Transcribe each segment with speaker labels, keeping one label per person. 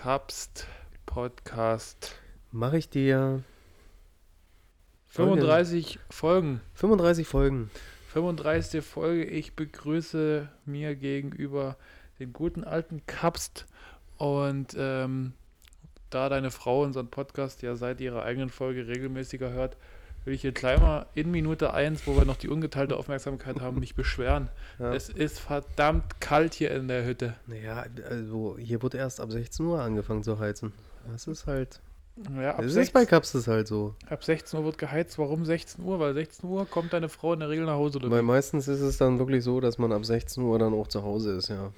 Speaker 1: Kapst Podcast.
Speaker 2: Mache ich dir.
Speaker 1: 35 Folgen.
Speaker 2: 35 Folgen.
Speaker 1: 35. Folge. Ich begrüße mir gegenüber den guten alten Kapst. Und ähm, da deine Frau unseren Podcast ja seit ihrer eigenen Folge regelmäßiger hört, will ich hier gleich mal in Minute 1, wo wir noch die ungeteilte Aufmerksamkeit haben, mich beschweren.
Speaker 2: Ja.
Speaker 1: Es ist verdammt kalt hier in der Hütte.
Speaker 2: Naja, also hier wurde erst ab 16 Uhr angefangen zu heizen. Das ist halt.
Speaker 1: Ja, ab,
Speaker 2: Das ist
Speaker 1: 16,
Speaker 2: bei Cups das halt so.
Speaker 1: ab 16 Uhr wird geheizt. Warum 16 Uhr? Weil 16 Uhr kommt deine Frau in der Regel nach Hause.
Speaker 2: Weil meistens ist es dann wirklich so, dass man ab 16 Uhr dann auch zu Hause ist, ja.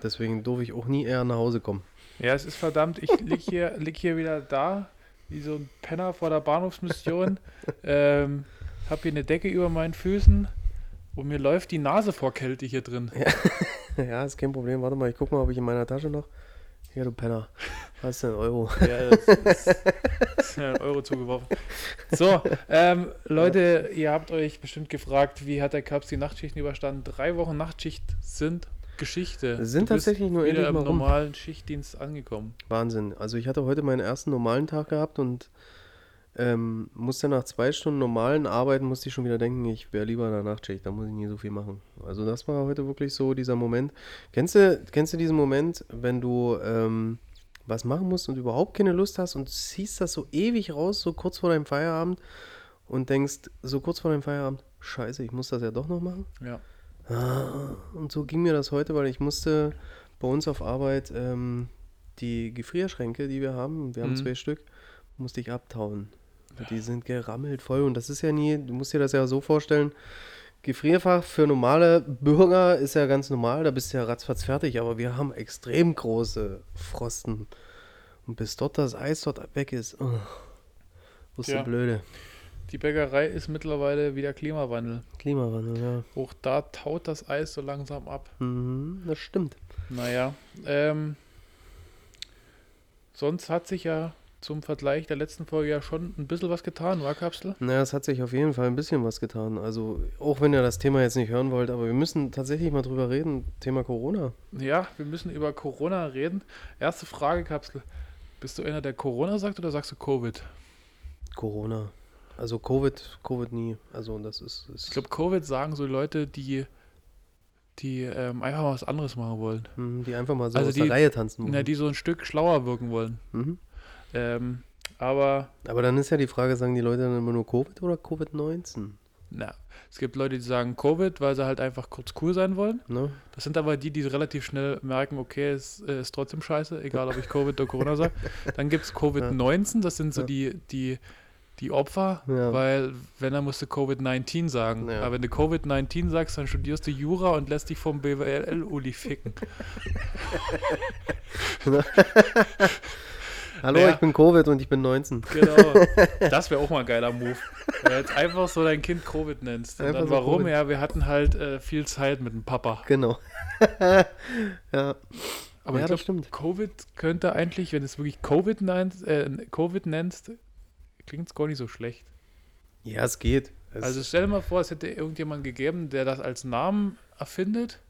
Speaker 2: Deswegen durfte ich auch nie eher nach Hause kommen.
Speaker 1: Ja, es ist verdammt. Ich lieg hier, lieg hier wieder da, wie so ein Penner vor der Bahnhofsmission. ähm, hab hier eine Decke über meinen Füßen und mir läuft die Nase vor Kälte hier drin.
Speaker 2: ja, ist kein Problem. Warte mal, ich guck mal, ob ich in meiner Tasche noch. Hier, du Penner. Was ist denn Euro?
Speaker 1: Ja, das ist, das ist ja ein Euro zugeworfen. So, ähm, Leute, ihr habt euch bestimmt gefragt, wie hat der Cups die Nachtschichten überstanden? Drei Wochen Nachtschicht sind Geschichte.
Speaker 2: Sind
Speaker 1: Du
Speaker 2: tatsächlich nur endlich
Speaker 1: im
Speaker 2: mal rum.
Speaker 1: normalen Schichtdienst angekommen.
Speaker 2: Wahnsinn. Also ich hatte heute meinen ersten normalen Tag gehabt und ähm, musste nach zwei Stunden normalen Arbeiten, musste ich schon wieder denken, ich wäre lieber in der Nachtschicht, da muss ich nie so viel machen. Also das war heute wirklich so dieser Moment. Kennst du, kennst du diesen Moment, wenn du ähm, was machen musst und überhaupt keine Lust hast und ziehst das so ewig raus, so kurz vor deinem Feierabend und denkst, so kurz vor deinem Feierabend, scheiße, ich muss das ja doch noch machen?
Speaker 1: Ja.
Speaker 2: Und so ging mir das heute, weil ich musste bei uns auf Arbeit ähm, die Gefrierschränke, die wir haben, wir haben
Speaker 1: Mhm.
Speaker 2: zwei Stück, musste ich abtauen. Die sind gerammelt voll und das ist ja nie, du musst dir das ja so vorstellen, Gefrierfach für normale Bürger ist ja ganz normal, da bist du ja ratzfatz fertig, aber wir haben extrem große Frosten. Und bis dort das Eis dort weg ist, oh, ist
Speaker 1: Ja.
Speaker 2: so blöde.
Speaker 1: Die Bäckerei ist mittlerweile wieder Klimawandel.
Speaker 2: Klimawandel, ja.
Speaker 1: Auch da taut das Eis so langsam ab.
Speaker 2: Mhm, das stimmt.
Speaker 1: Naja, ähm, sonst hat sich ja zum Vergleich der letzten Folge ja schon ein bisschen was getan, war Kapsel?
Speaker 2: Naja, es hat sich auf jeden Fall ein bisschen was getan. Also, auch wenn ihr das Thema jetzt nicht hören wollt, aber wir müssen tatsächlich mal drüber reden. Thema Corona.
Speaker 1: Ja, wir müssen über Corona reden. Erste Frage, Kapsel. Bist du einer, der Corona sagt oder sagst du Covid?
Speaker 2: Corona. Also, Covid, Covid nie. Also, das ist. ist
Speaker 1: Ich glaube, Covid sagen so Leute, die, die ähm, einfach mal was anderes machen wollen.
Speaker 2: hm, die einfach mal so
Speaker 1: Also
Speaker 2: aus
Speaker 1: die-
Speaker 2: der Reihe tanzen.
Speaker 1: Na, die so ein Stück schlauer wirken wollen.
Speaker 2: mhm.
Speaker 1: Ähm, aber
Speaker 2: Aber dann ist ja die Frage, sagen die Leute dann immer nur Covid oder Covid-19?
Speaker 1: na, es gibt Leute, die sagen Covid, weil sie halt einfach kurz cool sein wollen.
Speaker 2: Ne?
Speaker 1: Das sind aber die, die relativ schnell merken, okay, es äh, ist trotzdem scheiße, egal ob ich Covid oder Corona sage. Dann gibt es Covid-19, das sind so
Speaker 2: Ja.
Speaker 1: die, die, die Opfer,
Speaker 2: Ja.
Speaker 1: weil wenn, dann musst du Covid-19 sagen.
Speaker 2: Ja.
Speaker 1: Aber wenn du Covid-19 sagst, dann studierst du Jura und lässt dich vom BWL-Uli ficken.
Speaker 2: Hallo,
Speaker 1: Ja.
Speaker 2: ich bin Covid und ich bin 19.
Speaker 1: Genau. Das wäre auch mal ein geiler Move. Wenn du jetzt einfach so dein Kind Covid nennst. Und
Speaker 2: Einfach
Speaker 1: dann
Speaker 2: so
Speaker 1: warum?
Speaker 2: Covid.
Speaker 1: Ja, wir hatten halt äh, viel Zeit mit dem Papa.
Speaker 2: Genau. ja.
Speaker 1: Aber
Speaker 2: ja,
Speaker 1: ich
Speaker 2: stimmt.
Speaker 1: Covid könnte eigentlich, wenn du es wirklich Covid nennst, äh, Covid nennst, klingt es gar nicht so schlecht.
Speaker 2: Ja, es geht. Es,
Speaker 1: Also stell dir mal vor, es hätte irgendjemand gegeben, der das als Namen erfindet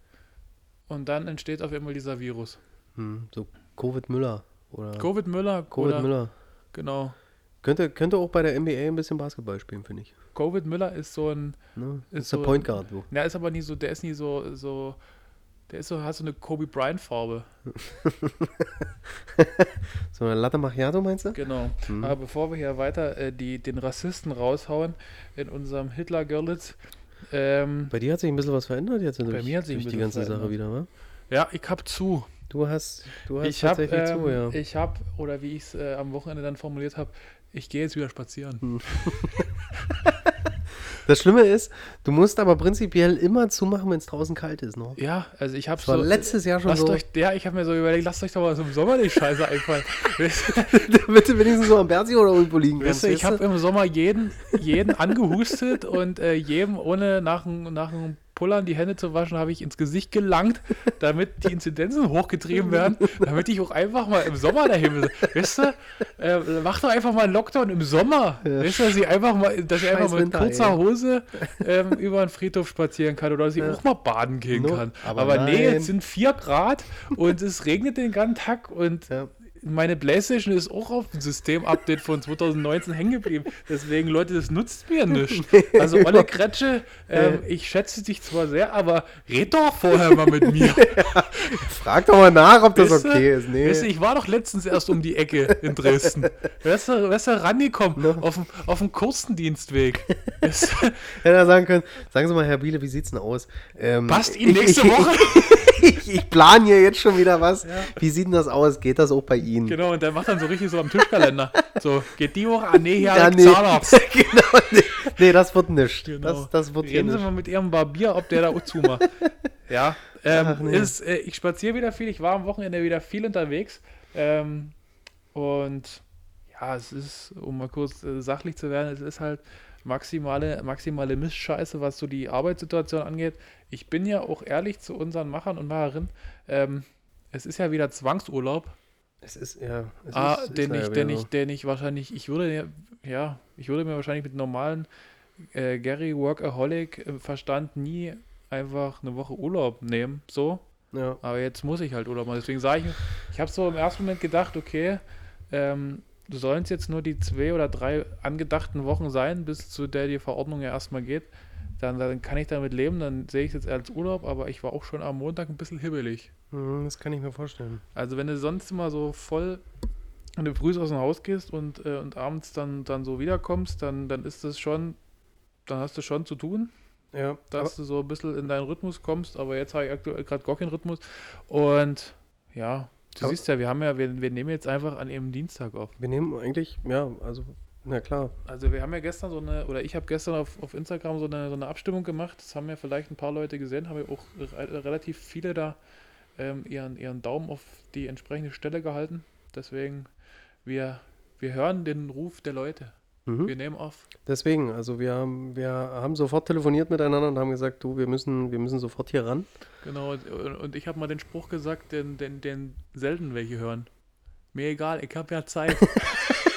Speaker 1: und dann entsteht auf einmal dieser Virus.
Speaker 2: hm, so Covid Müller. Oder
Speaker 1: Covid Müller
Speaker 2: Covid
Speaker 1: oder
Speaker 2: Müller.
Speaker 1: genau.
Speaker 2: Könnte, könnte auch bei der NBA ein bisschen Basketball spielen, finde ich.
Speaker 1: Covid Müller ist so ein,
Speaker 2: Ne?
Speaker 1: Ist
Speaker 2: Ist der
Speaker 1: so-
Speaker 2: Point Guard. So.
Speaker 1: der ist aber nie so, der ist nie so, so, der ist so, hat so eine Kobe Bryant Farbe.
Speaker 2: so eine Latte Macchiato meinst du?
Speaker 1: Genau.
Speaker 2: Hm.
Speaker 1: Aber bevor wir hier weiter äh, die, den Rassisten raushauen in unserem Hitler-Görlitz, ähm,
Speaker 2: Bei dir hat sich ein bisschen was verändert jetzt
Speaker 1: Bei mir hat sich
Speaker 2: durch
Speaker 1: ein
Speaker 2: die
Speaker 1: bisschen
Speaker 2: ganze Sache
Speaker 1: verändert.
Speaker 2: wieder, wa?
Speaker 1: ja, ich hab zu.
Speaker 2: Du hast, du hast
Speaker 1: Ich
Speaker 2: tatsächlich
Speaker 1: ähm,
Speaker 2: zu, ja.
Speaker 1: ich habe, oder wie ich es äh, am Wochenende dann formuliert habe, ich gehe jetzt wieder spazieren.
Speaker 2: Das Schlimme ist, du musst aber prinzipiell immer zumachen, wenn es draußen kalt ist, ne?
Speaker 1: Ja, also ich habe so.
Speaker 2: letztes Jahr schon
Speaker 1: lasst
Speaker 2: so.
Speaker 1: euch, ja, ich habe mir so überlegt, lasst euch doch mal so im Sommer die Scheiße einfallen.
Speaker 2: Damit du wenigstens so am Berzi oder irgendwo liegen kannst.
Speaker 1: wisst ihr, ich
Speaker 2: weißt
Speaker 1: habe im Sommer jeden, jeden angehustet und äh, jedem, ohne nach, dem Pullern die Hände zu waschen, habe ich ins Gesicht gelangt, damit die Inzidenzen hochgetrieben werden, damit ich auch einfach mal im Sommer dahin will. Wisst ihr, äh, macht doch einfach mal einen Lockdown im Sommer.
Speaker 2: Ja.
Speaker 1: Wisst ihr, dass ich einfach mal, dass ich einfach
Speaker 2: Scheiß
Speaker 1: mal mit
Speaker 2: Winter,
Speaker 1: kurzer
Speaker 2: ey.
Speaker 1: Hose ähm, über den Friedhof spazieren kann oder dass ich
Speaker 2: Ja.
Speaker 1: auch mal baden gehen
Speaker 2: No,
Speaker 1: kann.
Speaker 2: aber
Speaker 1: Aber, nee, jetzt sind vier Grad und es regnet den ganzen Tag und
Speaker 2: Ja.
Speaker 1: Meine Playstation ist auch auf dem System-Update von 2019 hängen geblieben. Deswegen, Leute, das nutzt mir nicht. Also, Olle Kretsche, ähm, ich schätze dich zwar sehr, aber red doch vorher mal mit mir.
Speaker 2: Frag doch mal nach, ob das
Speaker 1: Weißt
Speaker 2: okay ist. Nee.
Speaker 1: Weißt du, ich war doch letztens erst um die Ecke in Dresden. Wärst du, wärst du rangekommen
Speaker 2: No.
Speaker 1: auf, dem- auf dem Kurstendienstweg. Weißt du,
Speaker 2: Hätte er sagen können, sagen Sie mal, Herr Biele, wie sieht's denn aus? Ähm,
Speaker 1: Passt Ihnen
Speaker 2: ich-
Speaker 1: nächste
Speaker 2: ich,
Speaker 1: Woche?
Speaker 2: Ich, ich plane hier jetzt schon wieder was.
Speaker 1: Ja.
Speaker 2: Wie sieht denn das aus? Geht das auch bei Ihnen?
Speaker 1: Genau, und der macht dann so richtig so am Tischkalender. So, geht die Woche? Ah, nee, hier
Speaker 2: Ja, nee.
Speaker 1: Zahnarzt.
Speaker 2: genau, nee, nee, das wird nicht.
Speaker 1: Genau.
Speaker 2: Das, das wird
Speaker 1: Reden Sie mal mit Ihrem Barbier, ob der da auch zumacht. ja, ähm,
Speaker 2: Ach, nee.
Speaker 1: ist, äh, ich spaziere wieder viel, ich war am Wochenende wieder viel unterwegs. Ähm, und ja, es ist, um mal kurz äh, sachlich zu werden, es ist halt maximale, maximale Mistscheiße, was so die Arbeitssituation angeht. Ich bin ja auch ehrlich zu unseren Machern und Macherinnen. Ähm, es ist ja wieder Zwangsurlaub.
Speaker 2: Es ist, ja. Es
Speaker 1: Ah,
Speaker 2: ist, ist
Speaker 1: den,
Speaker 2: ja
Speaker 1: ich, den, ich, den ich wahrscheinlich, ich würde, ja- ich würde mir wahrscheinlich mit normalen äh, Gary Workaholic äh, Verstand nie einfach eine Woche Urlaub nehmen, so.
Speaker 2: Ja.
Speaker 1: Aber jetzt muss ich halt Urlaub machen. Deswegen sage ich, ich habe so im ersten Moment gedacht, okay, ähm, du sollen es jetzt nur die zwei oder drei angedachten Wochen sein, bis zu der die Verordnung ja erstmal geht. Dann, dann kann ich damit leben, dann sehe ich es jetzt als Urlaub, aber ich war auch schon am Montag ein bisschen hibbelig.
Speaker 2: Hm, Das kann ich mir vorstellen.
Speaker 1: Also wenn du sonst immer so voll, wenn du früh aus dem Haus gehst und, äh, und abends dann, dann so wiederkommst, dann, dann ist das schon, dann hast du schon zu tun,
Speaker 2: Ja,
Speaker 1: dass du so ein bisschen in deinen Rhythmus kommst, aber jetzt habe ich aktuell gerade gar keinen Rhythmus. Und ja, du siehst ja, wir haben ja, wir, wir nehmen jetzt einfach an eben Dienstag auf.
Speaker 2: wir nehmen eigentlich, ja, also, na klar.
Speaker 1: Also wir haben ja gestern so eine, oder ich habe gestern auf, auf Instagram so eine, so eine Abstimmung gemacht, das haben ja vielleicht ein paar Leute gesehen, haben ja auch re relativ viele da ähm, ihren, ihren Daumen auf die entsprechende Stelle gehalten. Deswegen, wir, wir hören den Ruf der Leute.
Speaker 2: Mhm.
Speaker 1: Wir nehmen auf.
Speaker 2: Deswegen, also wir haben, wir haben sofort telefoniert miteinander und haben gesagt, du, wir müssen, wir müssen sofort hier ran.
Speaker 1: Genau, und, ich habe mal den Spruch gesagt, den, den, den selten welche hören. Mir egal, ich habe ja Zeit.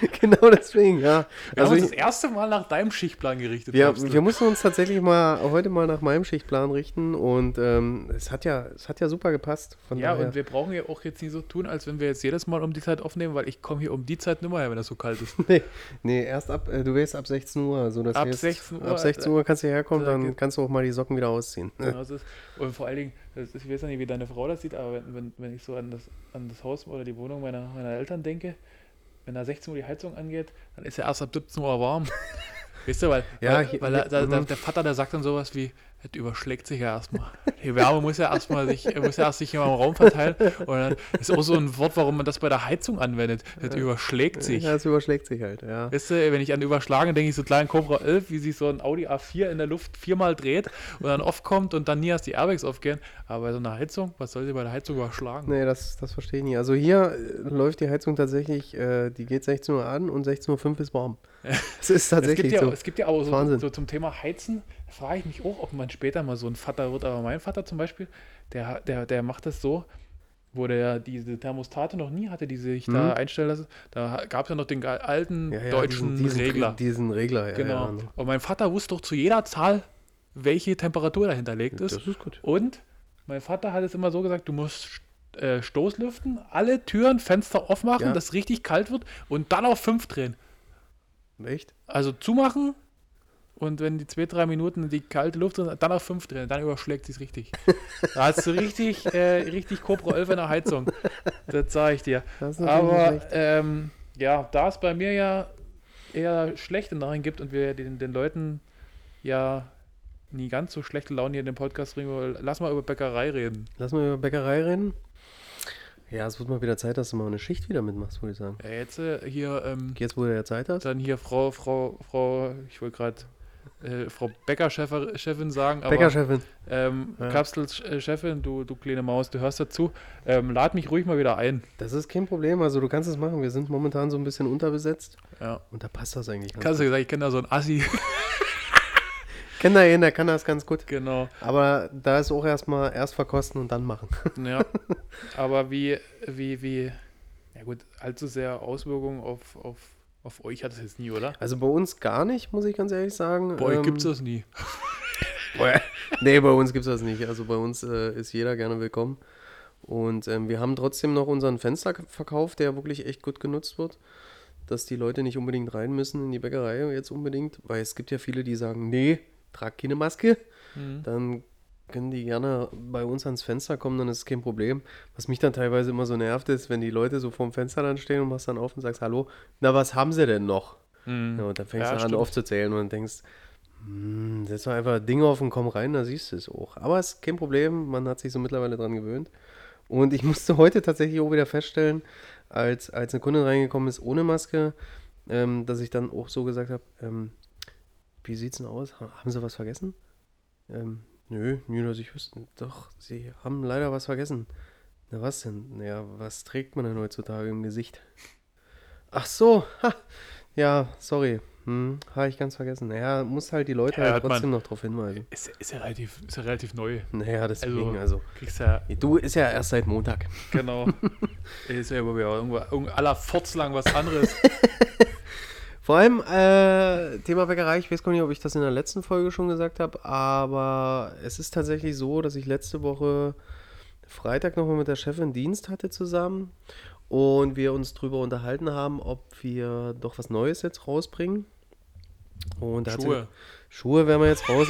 Speaker 2: genau deswegen, ja.
Speaker 1: Wir
Speaker 2: Also
Speaker 1: haben uns
Speaker 2: ich,
Speaker 1: das erste Mal nach deinem Schichtplan gerichtet.
Speaker 2: wir,
Speaker 1: du?
Speaker 2: wir mussten uns tatsächlich mal heute mal nach meinem Schichtplan richten und ähm, es hat ja, es hat ja super gepasst. Von
Speaker 1: ja,
Speaker 2: daher.
Speaker 1: und wir brauchen ja auch jetzt nicht so tun, als wenn wir jetzt jedes Mal um die Zeit aufnehmen, weil ich komme hier um die Zeit nimmer her, wenn das so kalt ist.
Speaker 2: Nee, nee, erst ab, äh, du wärst ab 16 Uhr. Also das
Speaker 1: Ab
Speaker 2: heißt,
Speaker 1: 16 Uhr,
Speaker 2: Ab 16 Uhr kannst du herkommen,
Speaker 1: da
Speaker 2: dann
Speaker 1: geht-
Speaker 2: kannst du auch mal die Socken wieder ausziehen.
Speaker 1: Genau, ist, und vor allen Dingen, das ist, ich weiß ja nicht, wie deine Frau das sieht, aber wenn, wenn, wenn ich so an das, an das Haus oder die Wohnung meiner, meiner Eltern denke, wenn da 16 Uhr die Heizung angeht, dann ist ja erst ab 17 Uhr warm. weißt du, weil,
Speaker 2: Ja,
Speaker 1: weil, weil da, da, da,
Speaker 2: mhm.
Speaker 1: der Vater, der sagt dann sowas wie, das überschlägt sich ja erstmal. Die Wärme muss ja erstmal sich, muss ja erst sich im Raum verteilen. Und dann ist auch so ein Wort, warum man das bei der Heizung anwendet. Das überschlägt sich.
Speaker 2: Ja, es überschlägt sich halt, ja.
Speaker 1: Weißt du, wenn ich an Überschlagen denke, ich so kleinen Cobra 11, wie sich so ein Audi A4 in der Luft viermal dreht und dann aufkommt und dann nie erst die Airbags aufgehen. Aber bei so einer Heizung, was soll sie bei der Heizung überschlagen?
Speaker 2: Nee, das, das verstehe ich nicht. Also hier äh, läuft die Heizung tatsächlich, äh, die geht 16 Uhr an und 16.05 Uhr ist warm. Es ist
Speaker 1: Es
Speaker 2: tatsächlich
Speaker 1: gibt, ja,
Speaker 2: so.
Speaker 1: es gibt ja aber so, so zum Thema Heizen, frage ich mich auch, ob man später mal so ein Vater wird. Aber mein Vater zum Beispiel, der, der, der macht das so, wo der diese Thermostate noch nie hatte, die sich da
Speaker 2: Mhm.
Speaker 1: einstellen lassen. Da gab es ja noch den alten
Speaker 2: Ja, ja,
Speaker 1: deutschen
Speaker 2: diesen, diesen,
Speaker 1: Regler.
Speaker 2: Diesen Regler, ja.
Speaker 1: genau.
Speaker 2: Ne.
Speaker 1: Und mein Vater wusste doch zu jeder Zahl, welche Temperatur dahinterlegt ist.
Speaker 2: Das ist gut.
Speaker 1: Und mein Vater hat es immer so gesagt, du musst äh, Stoßlüften, alle Türen, Fenster aufmachen,
Speaker 2: Ja.
Speaker 1: dass es richtig kalt wird und dann auf 5 drehen.
Speaker 2: Echt?
Speaker 1: Also zumachen und wenn die zwei, drei Minuten die kalte Luft sind, dann auf 5 drehen, dann überschlägt sie es richtig. da hast du richtig, äh, richtig Cobra 11 in der Heizung. Das sage ich dir.
Speaker 2: Das ist natürlich
Speaker 1: Aber ähm, ja, da es bei mir ja eher schlechte Nachrichten gibt und wir den, den Leuten ja nie ganz so schlechte Laune hier in dem Podcast bringen wollen, lass mal über Bäckerei reden.
Speaker 2: Lass mal über Bäckerei reden. Ja, es wird mal wieder Zeit, dass du mal eine Schicht wieder mitmachst, würde ich sagen.
Speaker 1: Ja, jetzt äh, hier, ähm,
Speaker 2: Jetzt, wo du ja Zeit hast.
Speaker 1: dann hier Frau, Frau, Frau, ich wollte gerade äh, Frau Bäckerchefin sagen, aber
Speaker 2: Bäckerchefin.
Speaker 1: ähm,
Speaker 2: Ja.
Speaker 1: Kapselchefin, du, du kleine Maus, du hörst dazu, ähm, lad mich ruhig mal wieder ein.
Speaker 2: Das ist kein Problem, also du kannst es machen. Wir sind momentan so ein bisschen unterbesetzt
Speaker 1: Ja.
Speaker 2: und da passt das eigentlich
Speaker 1: Kannst du gesagt, ich kenne da so einen Assi.
Speaker 2: Kennt da jeden, der kann das ganz gut.
Speaker 1: genau.
Speaker 2: Aber da ist auch erstmal erst verkosten und dann machen.
Speaker 1: Ja. Aber wie, wie, wie, ja gut, allzu sehr Auswirkungen auf, auf, auf euch hat es jetzt nie, oder?
Speaker 2: Also bei uns gar nicht, muss ich ganz ehrlich sagen.
Speaker 1: Bei euch
Speaker 2: Ähm,
Speaker 1: gibt's das nie.
Speaker 2: nee, bei uns gibt es das nicht. Also bei uns äh, ist jeder gerne willkommen. Und ähm, wir haben trotzdem noch unseren Fensterverkauf, der wirklich echt gut genutzt wird. Dass die Leute nicht unbedingt rein müssen in die Bäckerei jetzt unbedingt, weil es gibt ja viele, die sagen, nee, trag keine Maske.
Speaker 1: Mhm.
Speaker 2: Dann können die gerne bei uns ans Fenster kommen, dann ist es kein Problem. Was mich dann teilweise immer so nervt, ist, wenn die Leute so vorm Fenster dann stehen und machst dann auf und sagst, hallo, na, was haben sie denn noch?
Speaker 1: Mhm.
Speaker 2: Ja, und dann fängst
Speaker 1: Ja,
Speaker 2: du an aufzuzählen und denkst, hm, setz doch einfach Dinge auf und komm rein, da siehst du es auch. Aber es ist kein Problem, man hat sich so mittlerweile dran gewöhnt. Und ich musste heute tatsächlich auch wieder feststellen, als, als eine Kundin reingekommen ist ohne Maske, ähm, dass ich dann auch so gesagt habe, ähm, wie sieht's denn aus? Ha- Haben sie was vergessen? Ähm, nö, nö, dass ich wüsste. Doch, sie haben leider was vergessen. Na was denn? Naja, was trägt man denn heutzutage im Gesicht? Ach so, ha, ja, sorry. Hm, habe ich ganz vergessen. Naja, muss halt die Leute
Speaker 1: Ja,
Speaker 2: halt
Speaker 1: hat man-
Speaker 2: trotzdem noch drauf hinweisen.
Speaker 1: Ist, ist, ja relativ, ist ja relativ neu.
Speaker 2: Naja, deswegen,
Speaker 1: Also-
Speaker 2: also.
Speaker 1: Kriegst ja,
Speaker 2: Du ist ja erst seit Montag.
Speaker 1: genau. ist ja wieder irgendwo, irgendwo aller Forts lang was anderes.
Speaker 2: Vor allem äh, Thema Bäckerei, ich weiß gar nicht, ob ich das in der letzten Folge schon gesagt habe, aber es ist tatsächlich so, dass ich letzte Woche Freitag nochmal mit der Chefin Dienst hatte zusammen und wir uns drüber unterhalten haben, ob wir doch was Neues jetzt rausbringen. Und sie-
Speaker 1: Schuhe.
Speaker 2: Schuhe werden wir jetzt raus.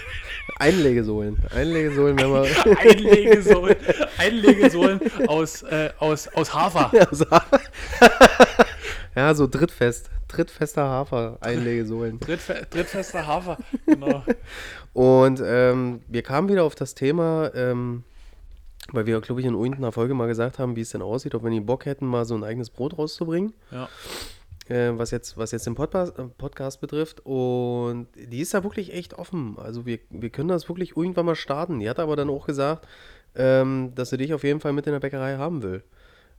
Speaker 2: Einlegesohlen. Einlegesohlen werden wir.
Speaker 1: Einlegesohlen, Einlegesohlen aus, äh, aus, aus Hafer.
Speaker 2: Also, ja, so drittfest. Drittfester Hafer. Einlegesohlen.
Speaker 1: Drittfe drittfester Hafer. Genau.
Speaker 2: Und ähm, wir kamen wieder auf das Thema, ähm, weil wir, glaube ich, in irgendeiner Folge mal gesagt haben, wie es denn aussieht, ob wir nicht Bock hätten, mal so ein eigenes Brot rauszubringen,
Speaker 1: Ja.
Speaker 2: äh, was, jetzt, was jetzt den Podcast, äh, Podcast betrifft. Und die ist da wirklich echt offen. Also wir, wir können das wirklich irgendwann mal starten. Die hat aber dann auch gesagt, ähm, dass sie dich auf jeden Fall mit in der Bäckerei haben will.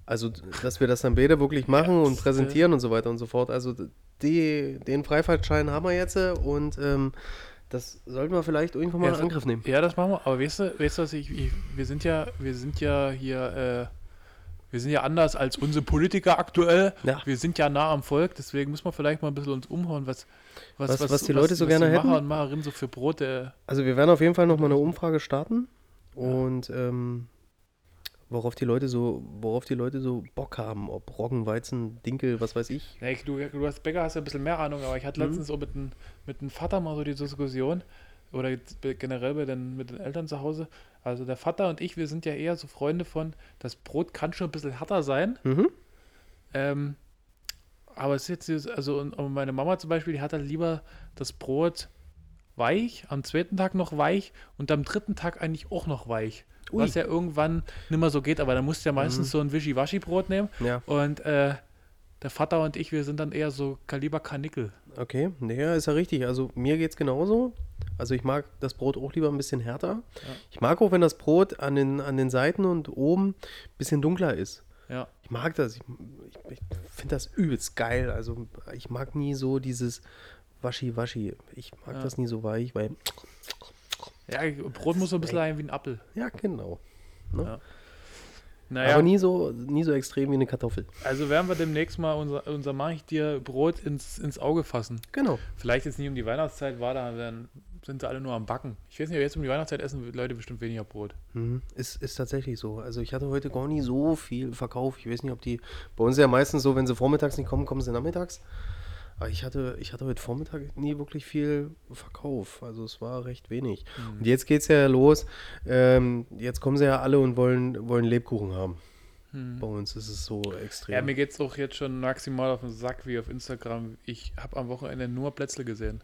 Speaker 2: Also, dass wir das dann beide wirklich machen und präsentieren und so weiter und so fort. Also, die, den Freifahrtschein haben wir jetzt äh, und ähm, das sollten wir vielleicht irgendwann mal
Speaker 1: Ja,
Speaker 2: in Angriff nehmen.
Speaker 1: Ja, das machen wir. Aber weißt du, weißt du was ich, ich, wir sind ja, wir sind ja hier, äh, wir sind ja anders als unsere Politiker aktuell.
Speaker 2: Ja.
Speaker 1: Wir sind ja nah am Volk, deswegen müssen wir vielleicht mal ein bisschen uns umhauen, was, was,
Speaker 2: Was- was die Leute so gerne
Speaker 1: die
Speaker 2: hätten?
Speaker 1: Macher und Macherinnen so für Brote.
Speaker 2: Also, wir werden auf jeden Fall nochmal eine Umfrage starten und ähm, worauf die Leute so, worauf die Leute so Bock haben, ob Roggen, Weizen, Dinkel, was weiß ich.
Speaker 1: Ja, ich, du, du als Bäcker hast ja ein bisschen mehr Ahnung, aber ich hatte
Speaker 2: Mhm.
Speaker 1: letztens auch mit dem mit dem Vater mal so die Diskussion, oder generell bei den, mit den Eltern zu Hause. Also der Vater und ich, wir sind ja eher so Freunde von, das Brot kann schon ein bisschen härter sein.
Speaker 2: Mhm.
Speaker 1: Ähm, aber es ist jetzt, also und, und meine Mama zum Beispiel, die hat halt lieber das Brot weich, am zweiten Tag noch weich und am dritten Tag eigentlich auch noch weich.
Speaker 2: Ui.
Speaker 1: Was ja irgendwann nicht mehr so geht, aber dann musst du ja meistens so ein Wischiwaschi-Brot nehmen.
Speaker 2: Ja,
Speaker 1: Und äh, der Vater und ich, wir sind dann eher so Kaliber Karnickel.
Speaker 2: okay. Naja, ist ja richtig. Also, mir geht's genauso. Also, ich mag das Brot auch lieber ein bisschen härter. Ich mag auch, wenn das Brot an den, an den Seiten und oben ein bisschen dunkler ist.
Speaker 1: Ja.
Speaker 2: Ich mag das. Ich, ich, ich finde das übelst geil. Also ich mag nie so dieses Waschi-Waschi. Ich mag
Speaker 1: Ja.
Speaker 2: das nie so weich, weil.
Speaker 1: Ja, Brot muss so ein bisschen sein wie ein Apfel.
Speaker 2: Ja, genau.
Speaker 1: Naja,
Speaker 2: Aber nie so, nie so extrem wie eine Kartoffel.
Speaker 1: also werden wir demnächst mal unser, unser Mach ich dir Brot ins, ins Auge fassen.
Speaker 2: Genau.
Speaker 1: Vielleicht jetzt nicht um die Weihnachtszeit war, da dann sind sie alle nur am Backen. Ich weiß nicht, aber jetzt um die Weihnachtszeit essen Leute bestimmt weniger Brot.
Speaker 2: Mhm. Ist, ist tatsächlich so. Also ich hatte heute gar nie so viel Verkauf. Ich weiß nicht, ob die. Bei uns ist ja meistens so, wenn sie vormittags nicht kommen, kommen sie nachmittags. Aber ich hatte, ich hatte heute Vormittag nie wirklich viel Verkauf. Also es war recht wenig.
Speaker 1: Mhm.
Speaker 2: Und jetzt geht es ja los. Ähm, jetzt kommen sie ja alle und wollen, wollen Lebkuchen haben. Bei uns ist es so extrem.
Speaker 1: Mhm. Ja, mir geht es auch jetzt schon maximal auf den Sack wie auf Instagram. Ich habe am Wochenende nur Plätzle gesehen.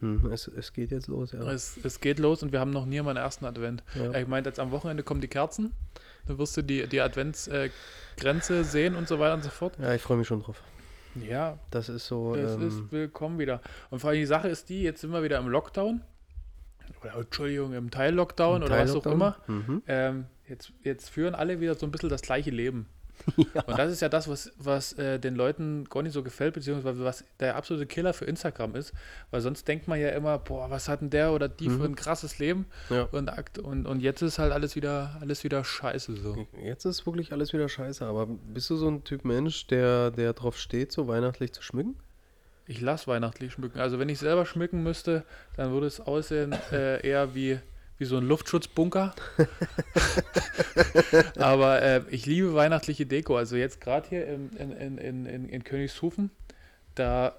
Speaker 2: Hm, es, es geht jetzt los, ja.
Speaker 1: Es, es geht los und wir haben noch nie meinen ersten Advent.
Speaker 2: Ja.
Speaker 1: Ich meinte, jetzt am Wochenende kommen die Kerzen. Dann wirst du die, die Adventsgrenze äh, sehen und so weiter und so fort.
Speaker 2: Ja, ich freue mich schon drauf.
Speaker 1: Ja,
Speaker 2: Das ist so.
Speaker 1: das
Speaker 2: ähm,
Speaker 1: ist willkommen wieder. Und vor allem die Sache ist die, jetzt sind wir wieder im Lockdown. Oder Entschuldigung, im Teil-Lockdown oder was auch immer.
Speaker 2: Mhm.
Speaker 1: Ähm, jetzt, jetzt führen alle wieder so ein bisschen das gleiche Leben. Und das ist ja das, was, was äh, den Leuten gar nicht so gefällt, beziehungsweise was der absolute Killer für Instagram ist. Weil sonst denkt man ja immer, boah, was hat denn der oder die für ein krasses Leben?
Speaker 2: Ja.
Speaker 1: Und, akt- und, und jetzt ist halt alles wieder, alles wieder scheiße so.
Speaker 2: Jetzt ist wirklich alles wieder scheiße, aber bist du so ein Typ Mensch, der, der drauf steht, so weihnachtlich zu schmücken?
Speaker 1: Ich lasse weihnachtlich schmücken. Also wenn ich selber schmücken müsste, dann würde es aussehen äh, eher wie, wie so ein Luftschutzbunker. Aber äh, ich liebe weihnachtliche Deko. Also jetzt gerade hier in, in, in, in, in Königshofen, da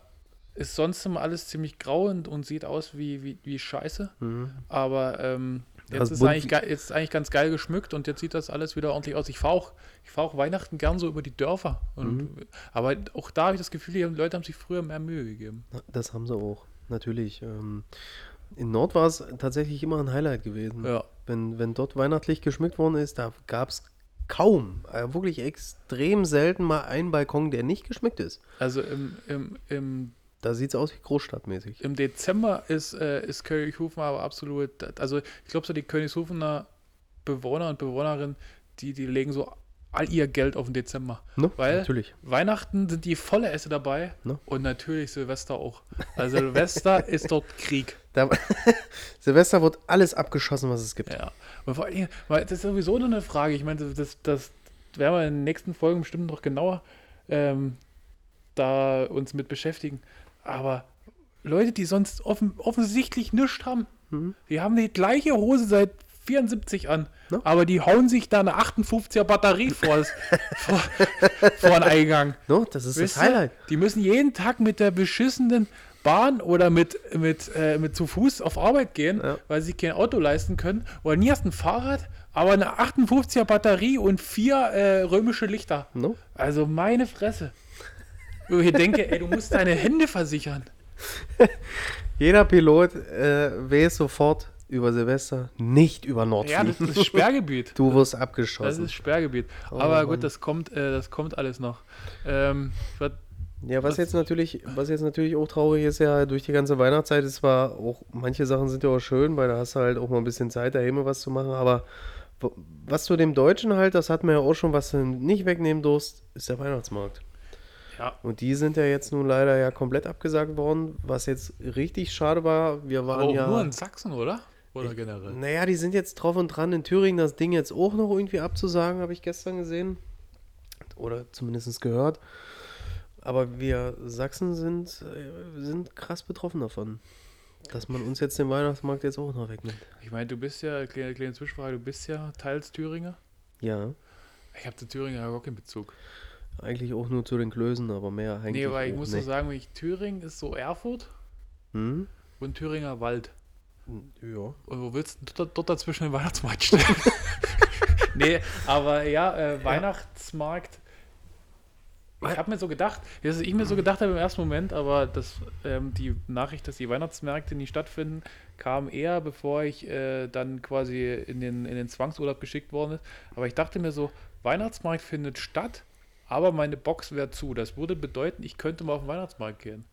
Speaker 1: ist sonst immer alles ziemlich grau und, und sieht aus wie, wie, wie Scheiße.
Speaker 2: Mhm.
Speaker 1: Aber ähm, jetzt,
Speaker 2: Also
Speaker 1: ist eigentlich, jetzt ist eigentlich ganz geil geschmückt und jetzt sieht das alles wieder ordentlich aus. Ich fahre auch, ich fahr auch Weihnachten gern so über die Dörfer. Und,
Speaker 2: Mhm.
Speaker 1: Aber auch da habe ich das Gefühl, die Leute haben sich früher mehr Mühe gegeben.
Speaker 2: Das haben sie auch, natürlich. Ähm, in Nord war es tatsächlich immer ein Highlight gewesen.
Speaker 1: Ja.
Speaker 2: Wenn, wenn dort weihnachtlich geschmückt worden ist, da gab es kaum, äh, wirklich extrem selten mal einen Balkon, der nicht geschmückt ist.
Speaker 1: Also im, im, im
Speaker 2: Da sieht es aus wie großstadtmäßig.
Speaker 1: Im Dezember ist, äh, ist Königshofen aber absolut, also ich glaube so die Königshofener Bewohner und Bewohnerinnen, die, die legen so all ihr Geld auf den Dezember.
Speaker 2: Ne?
Speaker 1: Weil-
Speaker 2: Natürlich.
Speaker 1: Weihnachten sind die volle Esse dabei
Speaker 2: Ne?
Speaker 1: und natürlich Silvester auch. Also Silvester ist dort Krieg.
Speaker 2: Da, Silvester wird alles abgeschossen, was es gibt.
Speaker 1: Ja. Und vor allem, weil das ist sowieso nur eine Frage. Ich meine, das, das werden wir in den nächsten Folgen bestimmt noch genauer ähm, da uns mit beschäftigen. Aber Leute, die sonst offen, offensichtlich nichts haben,
Speaker 2: Mhm.
Speaker 1: die haben die gleiche Hose seit 74 an,
Speaker 2: Ne?
Speaker 1: aber die hauen sich da eine 58er Batterie vor, das, vor, vor den Eingang.
Speaker 2: No, das ist
Speaker 1: Wisst
Speaker 2: das? Highlight.
Speaker 1: Die müssen jeden Tag mit der beschissenen Bahn oder mit, mit, äh, mit zu Fuß auf Arbeit gehen,
Speaker 2: Ja.
Speaker 1: weil sie kein Auto leisten können. Oder nie hast ein Fahrrad, aber eine 58er Batterie und vier äh, römische Lichter.
Speaker 2: No?
Speaker 1: Also meine Fresse. Wo ich denke, ey, du musst deine Hände versichern.
Speaker 2: Jeder Pilot äh, weiß sofort über Silvester nicht über
Speaker 1: Ja,
Speaker 2: Nordfliegen.
Speaker 1: das ist Sperrgebiet.
Speaker 2: du wirst
Speaker 1: Das
Speaker 2: abgeschossen.
Speaker 1: ist Sperrgebiet.
Speaker 2: Oh,
Speaker 1: Aber
Speaker 2: Mann.
Speaker 1: gut, das kommt, äh, das kommt alles noch. Ähm, was,
Speaker 2: Ja, was
Speaker 1: Was-
Speaker 2: jetzt natürlich, was jetzt natürlich auch traurig ist, ja, durch die ganze Weihnachtszeit ist zwar auch, manche Sachen sind ja auch schön, weil da hast du halt auch mal ein bisschen Zeit, daheim was zu machen, aber was du dem Deutschen halt, das hat man ja auch schon, was du nicht wegnehmen durst, ist der Weihnachtsmarkt.
Speaker 1: ja,
Speaker 2: Und die sind ja jetzt nun leider ja komplett abgesagt worden, was jetzt richtig schade war. Wir waren
Speaker 1: aber auch
Speaker 2: ja.
Speaker 1: nur in Sachsen, oder? Oder generell?
Speaker 2: Naja, die sind jetzt drauf und dran, in Thüringen das Ding jetzt auch noch irgendwie abzusagen, habe ich gestern gesehen. Oder zumindest gehört. Aber wir Sachsen sind, äh, sind krass betroffen davon. Dass man uns jetzt den Weihnachtsmarkt jetzt auch noch wegnimmt.
Speaker 1: Ich meine, du bist ja, kleine, kleine Zwischenfrage, du bist ja teils Thüringer.
Speaker 2: Ja,
Speaker 1: Ich habe zu Thüringen ja gar keinen Bezug.
Speaker 2: eigentlich auch nur zu den Klößen, aber mehr eigentlich
Speaker 1: Nee, weil ich muss so
Speaker 2: nicht.
Speaker 1: sagen, wenn ich Thüringen ist so Erfurt
Speaker 2: Hm?
Speaker 1: und Thüringer Wald.
Speaker 2: Ja.
Speaker 1: Und wo willst du dort, dort dazwischen den Weihnachtsmarkt stellen? nee, aber ja, äh, Weihnachtsmarkt. Ich habe mir so gedacht, dass ich mir so gedacht habe im ersten Moment, aber das, ähm, die Nachricht, dass die Weihnachtsmärkte nie stattfinden, kam eher, bevor ich äh, dann quasi in den, in den Zwangsurlaub geschickt worden ist. Aber ich dachte mir so, Weihnachtsmarkt findet statt, aber meine Box wäre zu. Das würde bedeuten, ich könnte mal auf den Weihnachtsmarkt gehen.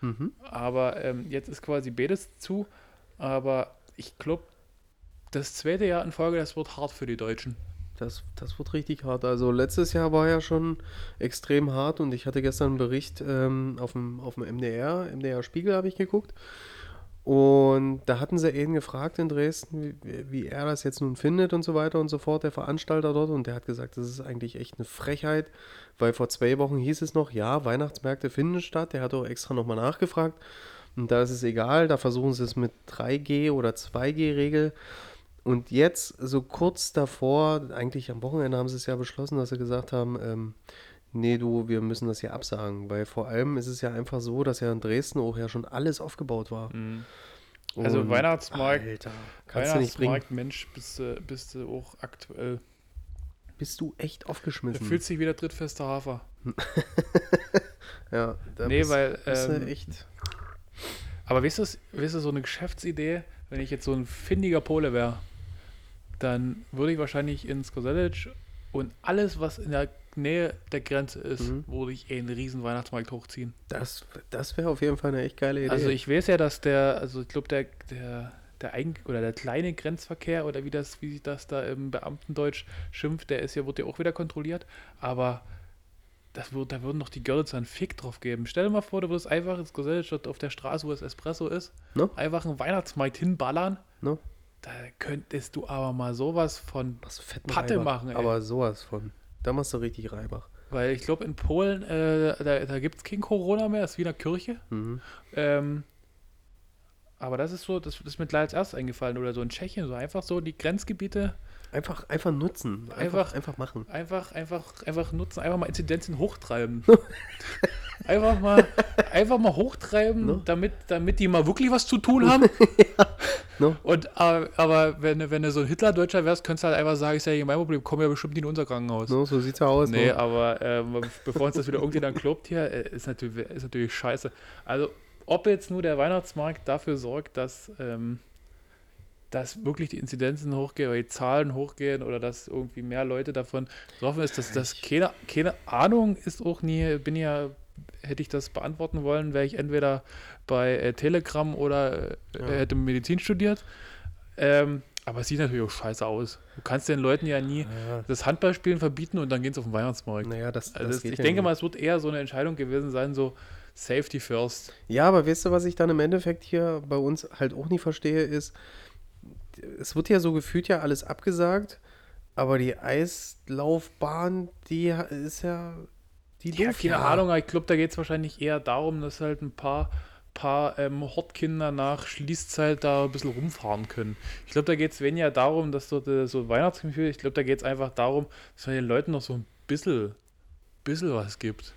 Speaker 2: Mhm.
Speaker 1: Aber ähm, jetzt ist quasi beides zu. Aber ich glaube, das zweite Jahr in Folge, das wird hart für die Deutschen.
Speaker 2: Das, das wird richtig hart. Also letztes Jahr war ja schon extrem hart und ich hatte gestern einen Bericht ähm, auf, dem, auf dem MDR, MDR Spiegel habe ich geguckt. Und da hatten sie ihn gefragt in Dresden, wie, wie er das jetzt nun findet und so weiter und so fort, der Veranstalter dort. Und der hat gesagt, das ist eigentlich echt eine Frechheit, weil vor zwei Wochen hieß es noch, ja, Weihnachtsmärkte finden statt. Der hat auch extra nochmal nachgefragt. Und da ist es egal, da versuchen sie es mit 3G oder 2G-Regel. Und jetzt, so kurz davor, eigentlich am Wochenende haben sie es ja beschlossen, dass sie gesagt haben, ähm, nee, du, wir müssen das hier absagen. Weil vor allem ist es ja einfach so, dass ja in Dresden auch ja schon alles aufgebaut war.
Speaker 1: Also
Speaker 2: Und,
Speaker 1: Weihnachtsmarkt,
Speaker 2: Alter, kannst du nicht bringen.
Speaker 1: Weihnachtsmarkt, Mensch, bist du, bist du auch aktuell.
Speaker 2: Bist du echt
Speaker 1: Du
Speaker 2: aufgeschmissen.
Speaker 1: fühlst dich wie der drittfeste Hafer.
Speaker 2: ja, da
Speaker 1: Nee,
Speaker 2: bist,
Speaker 1: weil,
Speaker 2: bist du
Speaker 1: ähm,
Speaker 2: echt.
Speaker 1: Aber weißt du, weißt du, so eine Geschäftsidee, wenn ich jetzt so ein findiger Pole wäre, dann würde ich wahrscheinlich ins Koselec und alles, was in der Nähe der Grenze ist,
Speaker 2: Mhm.
Speaker 1: würde ich einen riesen Weihnachtsmarkt hochziehen.
Speaker 2: Das, das wäre auf jeden Fall eine echt geile Idee.
Speaker 1: Also ich weiß ja, dass der, also ich glaube, der, der, der Eigen oder der kleine Grenzverkehr oder wie das, wie sich das da im Beamtendeutsch schimpft, der ist ja, wird ja auch wieder kontrolliert, aber das wird, da würden doch die Görlitzer einen Fick drauf geben. Stell dir mal vor, du würdest einfach ins Gesellschaft auf der Straße, wo das Espresso ist,
Speaker 2: No?
Speaker 1: einfach einen Weihnachtsmarkt hinballern.
Speaker 2: No?
Speaker 1: Da könntest du aber mal sowas von, Patte
Speaker 2: Reibach.
Speaker 1: machen, ey.
Speaker 2: Aber sowas von. Da machst du richtig Reibach.
Speaker 1: weil ich glaube, in Polen, äh, da, da gibt es kein Corona mehr, das ist wie in der Kirche.
Speaker 2: Mhm.
Speaker 1: Ähm, aber das ist so, das ist mir gleich als erstes eingefallen. Oder so in Tschechien, so einfach so die Grenzgebiete
Speaker 2: Einfach, einfach nutzen. Einfach,
Speaker 1: Einfach-
Speaker 2: einfach machen.
Speaker 1: einfach, einfach, einfach nutzen, einfach mal Inzidenzen hochtreiben. einfach mal, einfach mal hochtreiben,
Speaker 2: Ne?
Speaker 1: damit, damit die mal wirklich was zu tun haben.
Speaker 2: Ne?
Speaker 1: Und aber, aber wenn, du- wenn du so ein Hitler-Deutscher wärst, könntest du halt einfach sagen, ist ja nicht mein Problem, kommen ja bestimmt nicht in unser Krankenhaus.
Speaker 2: No, so sieht's ja aus.
Speaker 1: Nee,
Speaker 2: ne?
Speaker 1: aber ähm, bevor uns das wieder irgendjemand glaubt hier, äh, ist natürlich, ist natürlich scheiße. Also, ob jetzt nur der Weihnachtsmarkt dafür sorgt, dass, ähm, dass wirklich die Inzidenzen hochgehen oder die Zahlen hochgehen oder dass irgendwie mehr Leute davon betroffen ist, dass das keine, keine Ahnung ist auch nie, bin ja, hätte ich das beantworten wollen, wäre ich entweder bei äh, Telegram oder äh,
Speaker 2: Ja.
Speaker 1: hätte Medizin studiert. Ähm, aber es sieht natürlich auch scheiße aus. Du kannst den Leuten ja nie
Speaker 2: Ja,
Speaker 1: das Handballspielen verbieten und dann gehen sie auf den Weihnachtsmarkt.
Speaker 2: naja, das,
Speaker 1: Also
Speaker 2: das
Speaker 1: das,
Speaker 2: geht
Speaker 1: ich
Speaker 2: ja
Speaker 1: denke
Speaker 2: nicht.
Speaker 1: mal, es wird eher so eine Entscheidung gewesen sein, so Safety first.
Speaker 2: Ja, aber weißt du, was ich dann im Endeffekt hier bei uns halt auch nicht verstehe, ist, es wird ja so gefühlt ja alles abgesagt, aber die Eislaufbahn, die ist ja die
Speaker 1: Ja, keine
Speaker 2: ja.
Speaker 1: Ahnung, aber ich glaube, da geht es wahrscheinlich eher darum, dass halt ein paar, paar ähm, Hortkinder nach Schließzeit da ein bisschen rumfahren können. Ich glaube, da geht es weniger darum, dass dort äh, so Weihnachtsgefühl, ich glaube, da geht es einfach darum, dass man den Leuten noch so ein bisschen, bisschen was gibt.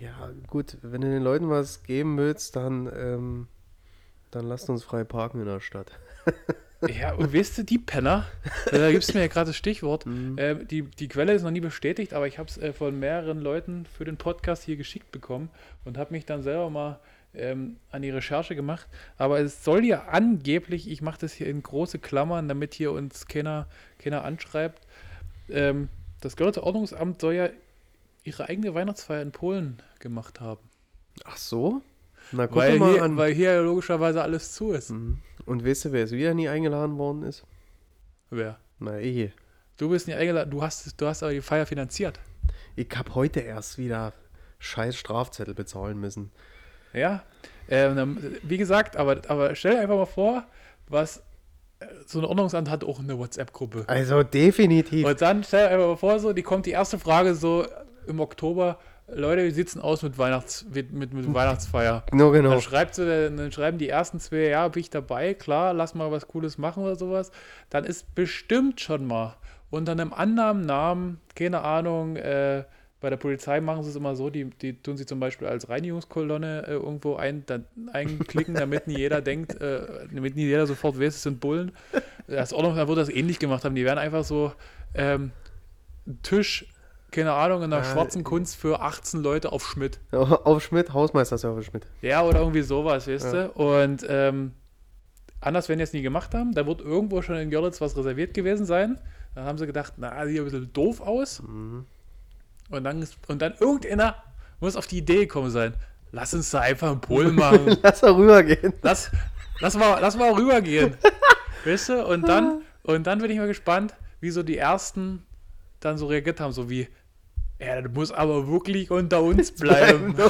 Speaker 2: Ja, gut, wenn du den Leuten was geben willst, dann, ähm, dann lasst uns frei parken in der Stadt.
Speaker 1: Ja, und weißt du, die Penner, äh, da gibst du mir ja gerade das Stichwort,
Speaker 2: Mhm.
Speaker 1: äh, die, die Quelle ist noch nie bestätigt, aber ich habe es äh, von mehreren Leuten für den Podcast hier geschickt bekommen und habe mich dann selber mal ähm, an die Recherche gemacht. Aber es soll ja angeblich, ich mache das hier in große Klammern, damit hier uns keiner, keiner anschreibt, ähm, das Görlitzer Ordnungsamt soll ja ihre eigene Weihnachtsfeier in Polen gemacht haben.
Speaker 2: Ach so? Na, guck
Speaker 1: Weil
Speaker 2: mal
Speaker 1: hier,
Speaker 2: an.
Speaker 1: weil hier ja logischerweise alles zu ist.
Speaker 2: Mhm. Und weißt du, wer es wieder nie eingeladen worden ist?
Speaker 1: Wer?
Speaker 2: Na, eh.
Speaker 1: Du bist nicht eingeladen, du hast, du hast aber die Feier finanziert.
Speaker 2: Ich hab heute erst wieder scheiß Strafzettel bezahlen müssen.
Speaker 1: Ja, ähm, wie gesagt, aber, aber stell dir einfach mal vor, was äh, so ein Ordnungsamt hat auch eine WhatsApp-Gruppe.
Speaker 2: Also definitiv.
Speaker 1: Und dann stell dir einfach mal vor, so, die kommt die erste Frage so im Oktober, Leute, wie sieht's denn aus mit, Weihnachts, mit, mit, mit Weihnachtsfeier?
Speaker 2: Nur genau.
Speaker 1: Dann, schreibt sie, dann schreiben die ersten zwei, ja, bin ich dabei, klar, lass mal was Cooles machen oder sowas. Dann ist bestimmt schon mal unter einem anderen Namen, keine Ahnung, äh, bei der Polizei machen sie es immer so, die, die tun sie zum Beispiel als Reinigungskolonne äh, irgendwo ein, dann, einklicken, damit nie jeder denkt, äh, damit nie jeder sofort weiß, es sind Bullen. Das Ordnungsamt wird das ähnlich gemacht haben. Die werden einfach so ähm, Tisch, keine Ahnung, in der
Speaker 2: Ah,
Speaker 1: schwarzen Kunst für 18 Leute auf Schmidt.
Speaker 2: Auf Schmidt, Hausmeister-Service Schmidt.
Speaker 1: Ja, oder irgendwie sowas, weißt
Speaker 2: Ja.
Speaker 1: du? Und ähm, anders werden die es nie gemacht haben. Da wird irgendwo schon in Görlitz was reserviert gewesen sein. Dann haben sie gedacht, na, sieht ein bisschen doof aus.
Speaker 2: Mhm.
Speaker 1: Und dann, und dann irgendeiner muss auf die Idee gekommen sein, lass uns da einfach einen Polen machen.
Speaker 2: Lass da rübergehen.
Speaker 1: lass, lass, mal, lass mal rübergehen. weißt du? Und dann, und dann bin ich mal gespannt, wie so die ersten dann so reagiert haben, so wie, ja, das muss aber wirklich unter uns bleiben.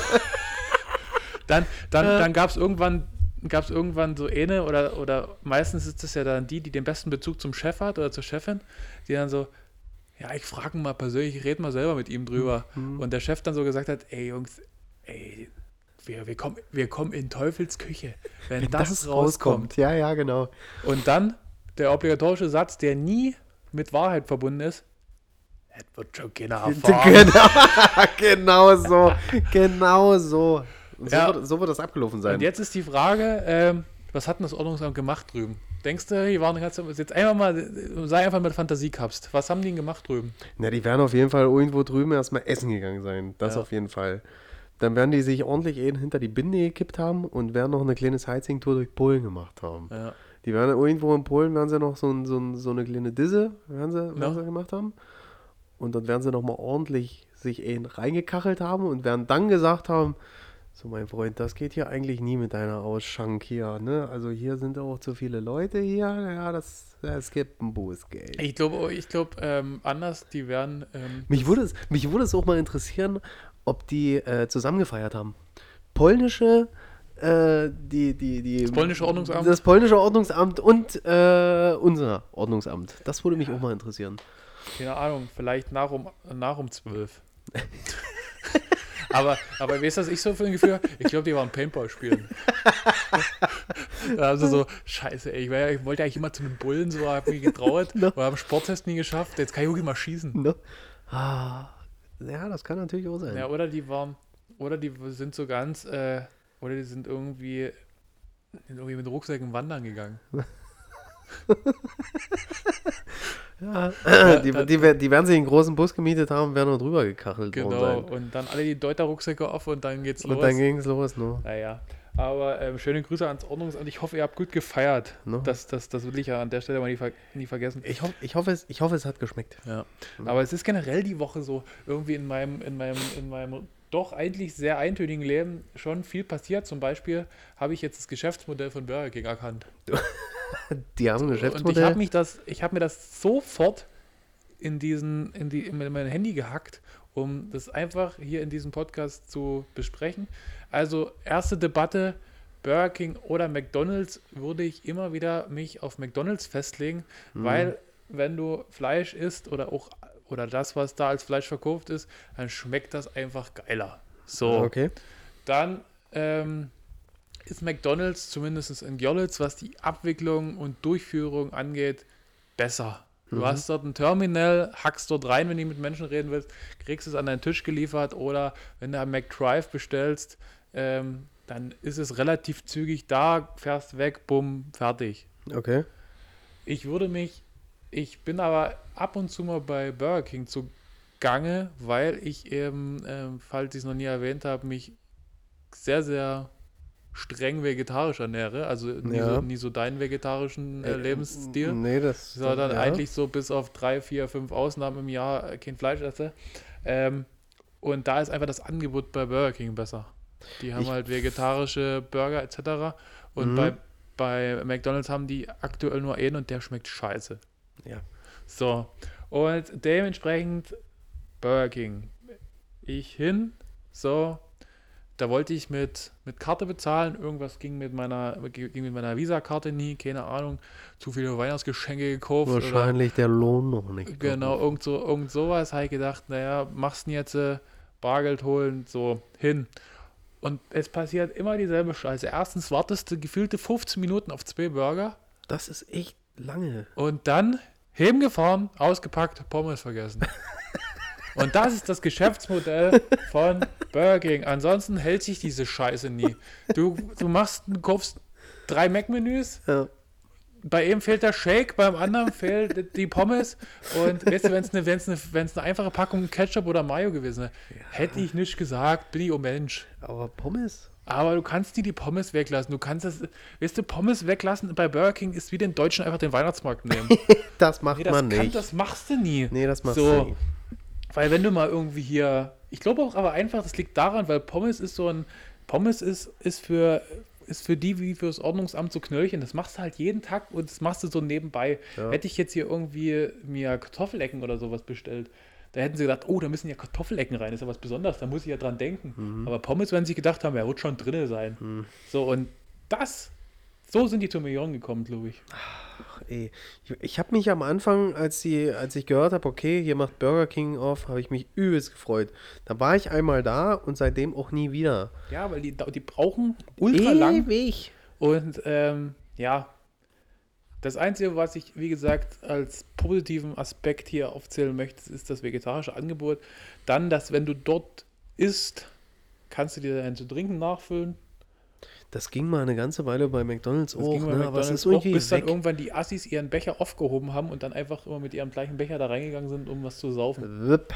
Speaker 1: Dann, dann,
Speaker 2: Ja.
Speaker 1: dann gab es irgendwann, gab's irgendwann so eine oder, oder meistens ist es ja dann die, die den besten Bezug zum Chef hat oder zur Chefin, die dann so, ja, ich frage mal persönlich, ich rede mal selber mit ihm drüber.
Speaker 2: Mhm.
Speaker 1: Und der Chef dann so gesagt hat, ey Jungs, ey, wir, wir, kommen, wir kommen in Teufels Küche, wenn, das, rauskommt.
Speaker 2: Ja, ja, genau.
Speaker 1: Und dann der obligatorische Satz, der nie mit Wahrheit verbunden ist, das wird schon keiner erfahren.
Speaker 2: Genau, genau so. Genau so. Und so,
Speaker 1: Ja.
Speaker 2: wird, so wird das abgelaufen sein.
Speaker 1: Und jetzt ist die Frage, ähm, was hat denn das Ordnungsamt gemacht drüben? Denkst du, die waren ganz, jetzt einfach mal, sei einfach mit Fantasie kapst. Was haben die denn gemacht drüben?
Speaker 2: Na, die werden auf jeden Fall irgendwo drüben erstmal essen gegangen sein. Das
Speaker 1: Ja.
Speaker 2: auf jeden Fall. Dann werden die sich ordentlich eben hinter die Binde gekippt haben und werden noch eine kleine Sightseeing-Tour durch Polen gemacht haben.
Speaker 1: Ja.
Speaker 2: Die werden irgendwo in Polen, werden sie noch so, ein, so, ein, so eine kleine Disse, werden sie, werden sie gemacht haben. Und dort werden sie nochmal ordentlich sich eben reingekachelt haben und werden dann gesagt haben, so mein Freund, das geht hier eigentlich nie mit deiner Ausschank hier, ne? Also hier sind auch zu viele Leute hier, ja, das, es gibt ein Bußgeld.
Speaker 1: Ich glaube, ich glaube ähm, anders, die werden. Ähm,
Speaker 2: Mich würde, es, mich würde es auch mal interessieren, ob die äh, zusammen gefeiert haben. Polnische, äh, die, die, die,
Speaker 1: Das polnische Ordnungsamt?
Speaker 2: Das polnische Ordnungsamt und äh, unser Ordnungsamt. Das würde mich auch mal interessieren.
Speaker 1: Keine Ahnung, vielleicht nach um, nach um 12. aber, aber weißt du, was ich so für ein Gefühl habe? Ich glaube, die waren Paintball spielen. Da haben sie so, scheiße, ey, ich, war ich wollte eigentlich immer zu einem Bullen, so habe mich getraut,
Speaker 2: No.
Speaker 1: aber habe Sporttest nie geschafft, jetzt kann ich wirklich mal schießen.
Speaker 2: Ne? Ah, ja, das kann natürlich auch sein.
Speaker 1: Ja, oder die waren, oder die sind so ganz, äh, oder die sind irgendwie, irgendwie mit Rucksäcken wandern gegangen.
Speaker 2: Ja, die,
Speaker 1: dann-
Speaker 2: die, wer- die werden sich einen großen Bus gemietet haben, werden nur drüber gekachelt worden
Speaker 1: Genau,
Speaker 2: sein.
Speaker 1: und dann alle die Deuter-Rucksäcke auf und dann geht's
Speaker 2: Und
Speaker 1: los.
Speaker 2: dann ging es los, ne?
Speaker 1: Naja, aber ähm, schöne Grüße ans Ordnungsamt. Ich hoffe, ihr habt gut gefeiert.
Speaker 2: Ne?
Speaker 1: Das, das, das will ich ja an der Stelle mal nie, ver nie vergessen.
Speaker 2: Ich, hoff, ich, hoffe, es, ich hoffe, es hat geschmeckt.
Speaker 1: Ja. Aber es ist generell die Woche so, irgendwie in meinem, in meinem, in meinem doch eigentlich sehr eintönigen Leben schon viel passiert. Zum Beispiel habe ich jetzt das Geschäftsmodell von Burger King erkannt.
Speaker 2: Die haben ein
Speaker 1: Und ich
Speaker 2: Geschäftsmodell.
Speaker 1: habe mich das, ich habe mir das sofort in diesen, in die, in mein Handy gehackt, um das einfach hier in diesem Podcast zu besprechen. Also erste Debatte, Burger King oder McDonald's, würde ich immer wieder mich auf McDonald's festlegen,
Speaker 2: Mhm.
Speaker 1: weil wenn du Fleisch isst oder auch oder das, was da als Fleisch verkauft ist, dann schmeckt das einfach geiler. So.
Speaker 2: Okay.
Speaker 1: Dann ähm, ist McDonald's zumindest in Görlitz, was die Abwicklung und Durchführung angeht, besser. Du
Speaker 2: Mhm.
Speaker 1: hast dort ein Terminal, hackst dort rein, wenn du mit Menschen reden willst, kriegst es an deinen Tisch geliefert oder wenn du am McDrive bestellst, ähm, dann ist es relativ zügig da, fährst weg, bumm, fertig.
Speaker 2: Okay.
Speaker 1: Ich würde mich, ich bin aber ab und zu mal bei Burger King zugange, weil ich eben, ähm, falls ich es noch nie erwähnt habe, mich sehr, sehr streng vegetarisch ernähre. Also nie,
Speaker 2: Ja.
Speaker 1: so, nie so deinen vegetarischen äh, Lebensstil,
Speaker 2: Nee, das.
Speaker 1: sondern
Speaker 2: ja.
Speaker 1: eigentlich so bis auf drei, vier, fünf Ausnahmen im Jahr äh, kein Fleisch esse. Ähm, und da ist einfach das Angebot bei Burger King besser. Die haben
Speaker 2: Ich-
Speaker 1: halt vegetarische Burger etc. Und
Speaker 2: Mhm.
Speaker 1: bei, bei McDonalds haben die aktuell nur einen und der schmeckt scheiße.
Speaker 2: Ja.
Speaker 1: So, und dementsprechend Burger King. Ich hin, so, da wollte ich mit, mit Karte bezahlen, irgendwas ging mit meiner, ging mit meiner Visa-Karte nie, keine Ahnung, zu viele Weihnachtsgeschenke gekauft. Oder,
Speaker 2: Wahrscheinlich der Lohn noch nicht.
Speaker 1: genau, irgend, so, irgend sowas, habe ich gedacht, naja, machst du jetzt äh, Bargeld holen, so, hin. Und es passiert immer dieselbe Scheiße. Erstens wartest du gefühlte 15 Minuten auf zwei Burger.
Speaker 2: Das ist echt lange.
Speaker 1: Und dann heben gefahren, ausgepackt, Pommes vergessen. Und das ist das Geschäftsmodell von Burger King. Ansonsten hält sich diese Scheiße nie. Du, du machst, du kaufst drei Mac-Menüs,
Speaker 2: Ja.
Speaker 1: bei ihm fehlt der Shake, beim anderen fehlt die Pommes. Und weißt du, wenn es eine, wenn's eine, wenn's eine einfache Packung Ketchup oder Mayo gewesen wäre, hätte ich nicht gesagt, bin ich oh Mensch.
Speaker 2: Aber Pommes?
Speaker 1: Aber du kannst nie die Pommes weglassen. Du kannst das, weißt du, Pommes weglassen bei Burger King ist wie den Deutschen einfach den Weihnachtsmarkt nehmen.
Speaker 2: Das macht
Speaker 1: Nee, das,
Speaker 2: man
Speaker 1: kann,
Speaker 2: nicht.
Speaker 1: das machst du nie.
Speaker 2: nee, das machst
Speaker 1: so.
Speaker 2: du nicht.
Speaker 1: Weil wenn du mal irgendwie hier, ich glaube auch aber einfach, das liegt daran, weil Pommes ist so ein, Pommes ist, ist für, ist für die wie fürs Ordnungsamt so Knöllchen. Das machst du halt jeden Tag und das machst du so nebenbei.
Speaker 2: Ja.
Speaker 1: Hätte ich jetzt hier irgendwie mir Kartoffelecken oder sowas bestellt, da hätten sie gedacht, oh, da müssen ja Kartoffelecken rein, das ist ja was Besonderes, da muss ich ja dran denken.
Speaker 2: Mhm.
Speaker 1: Aber Pommes werden sich gedacht haben, er wird schon drinne sein. So, und das, so sind die zu Millionen gekommen, glaube ich.
Speaker 2: Ey, ich, ich habe mich am Anfang, als, die, als ich gehört habe, okay, hier macht Burger King auf, habe ich mich übelst gefreut. Da war ich einmal da und seitdem auch nie wieder.
Speaker 1: Ja, weil die, die brauchen ultra lang.
Speaker 2: Ewig.
Speaker 1: Und ähm, ja, das Einzige, was ich, wie gesagt, als positiven Aspekt hier aufzählen möchte, ist das vegetarische Angebot. Dann, dass wenn du dort isst, kannst du dir dein zu trinken nachfüllen.
Speaker 2: Das ging mal eine ganze Weile bei McDonalds
Speaker 1: Das
Speaker 2: auch,
Speaker 1: ging bei
Speaker 2: ne? aber
Speaker 1: McDonald's
Speaker 2: ist
Speaker 1: auch,
Speaker 2: irgendwie
Speaker 1: bis dann
Speaker 2: weg.
Speaker 1: irgendwann die Assis ihren Becher aufgehoben haben und dann einfach immer mit ihrem gleichen Becher da reingegangen sind, um was zu saufen.
Speaker 2: Wipp.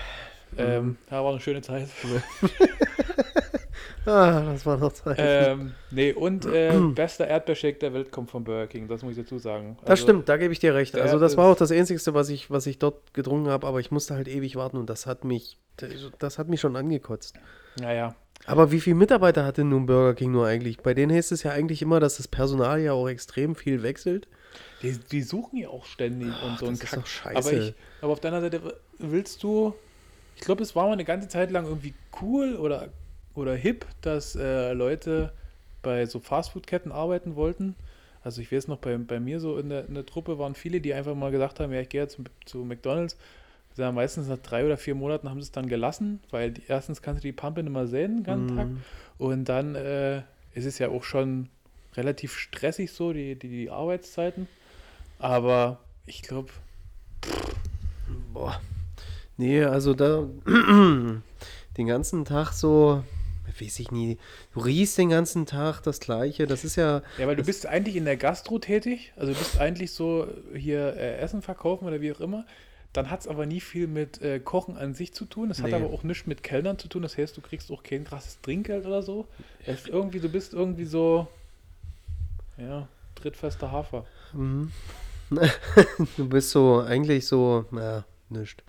Speaker 1: Ähm, ja, war eine schöne Zeit.
Speaker 2: Ah, das war noch Zeit.
Speaker 1: ähm, nee, und äh, bester Erdbeershake der Welt kommt von Burger King, das muss ich dazu sagen.
Speaker 2: das
Speaker 1: Also,
Speaker 2: stimmt, da gebe ich dir recht. Also das war auch das Einzige, was ich, was ich dort getrunken habe, aber ich musste halt ewig warten und das hat mich, das hat mich schon angekotzt.
Speaker 1: Naja,
Speaker 2: Aber wie viele Mitarbeiter hat denn nun Burger King nur eigentlich? Bei denen heißt es ja eigentlich immer, dass das Personal ja auch extrem viel wechselt.
Speaker 1: Die, die suchen ja auch ständig und so ein
Speaker 2: das ist
Speaker 1: Kack. Aber, ich, aber auf der anderen Seite willst du, ich glaube, es war mal eine ganze Zeit lang irgendwie cool oder, oder hip, dass äh, Leute bei so Fastfood-Ketten arbeiten wollten. Also ich weiß noch, bei, bei mir so in der, in der Truppe waren viele, die einfach mal gesagt haben, ja, ich gehe jetzt zu, zu McDonalds. Ja, meistens nach drei oder vier Monaten haben sie es dann gelassen, weil die, erstens kannst du die Pampe nicht mehr sehen den ganzen Tag.
Speaker 2: Mhm.
Speaker 1: Und dann äh, ist es ja auch schon relativ stressig so, die, die, die Arbeitszeiten. Aber ich glaube,
Speaker 2: Boah. Nee, also da den ganzen Tag so, weiß ich nie, du riechst den ganzen Tag das Gleiche, das ist ja,
Speaker 1: ja, weil du bist eigentlich in der Gastro tätig, also du bist eigentlich so hier äh, Essen verkaufen oder wie auch immer. Dann hat es aber nie viel mit äh, Kochen an sich zu tun. Es hat
Speaker 2: Nee.
Speaker 1: aber auch nichts mit Kellnern zu tun. Das heißt, du kriegst auch kein krasses Trinkgeld oder so. Es irgendwie, du bist irgendwie so, ja, drittfester Hafer.
Speaker 2: mhm. du bist so eigentlich so, na, nischt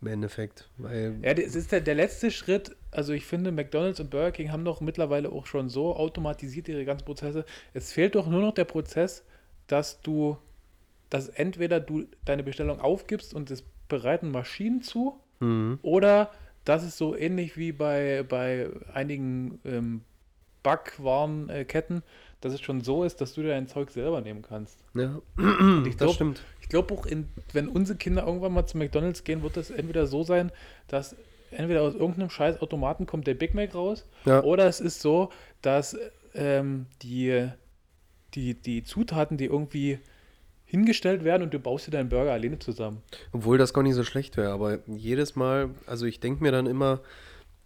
Speaker 2: im Endeffekt, weil,
Speaker 1: Ja, das ist der, der letzte Schritt. Also ich finde, McDonald's und Burger King haben doch mittlerweile auch schon so automatisiert ihre ganzen Prozesse. Es fehlt doch nur noch der Prozess, dass du, dass entweder du deine Bestellung aufgibst und es bereiten Maschinen zu,
Speaker 2: mhm.
Speaker 1: oder das ist so ähnlich wie bei, bei einigen ähm, Backwarenketten, dass es schon so ist, dass du dir dein Zeug selber nehmen kannst.
Speaker 2: ja,
Speaker 1: ich
Speaker 2: das
Speaker 1: glaub,
Speaker 2: stimmt.
Speaker 1: Ich glaube auch, in, wenn unsere Kinder irgendwann mal zu McDonalds gehen, wird das entweder so sein, dass entweder aus irgendeinem scheiß Automaten kommt der Big Mac raus,
Speaker 2: Ja.
Speaker 1: oder es ist so, dass ähm, die, die, die Zutaten, die irgendwie hingestellt werden und du baust dir deinen Burger alleine zusammen.
Speaker 2: Obwohl das gar nicht so schlecht wäre, aber jedes Mal, also ich denke mir dann immer,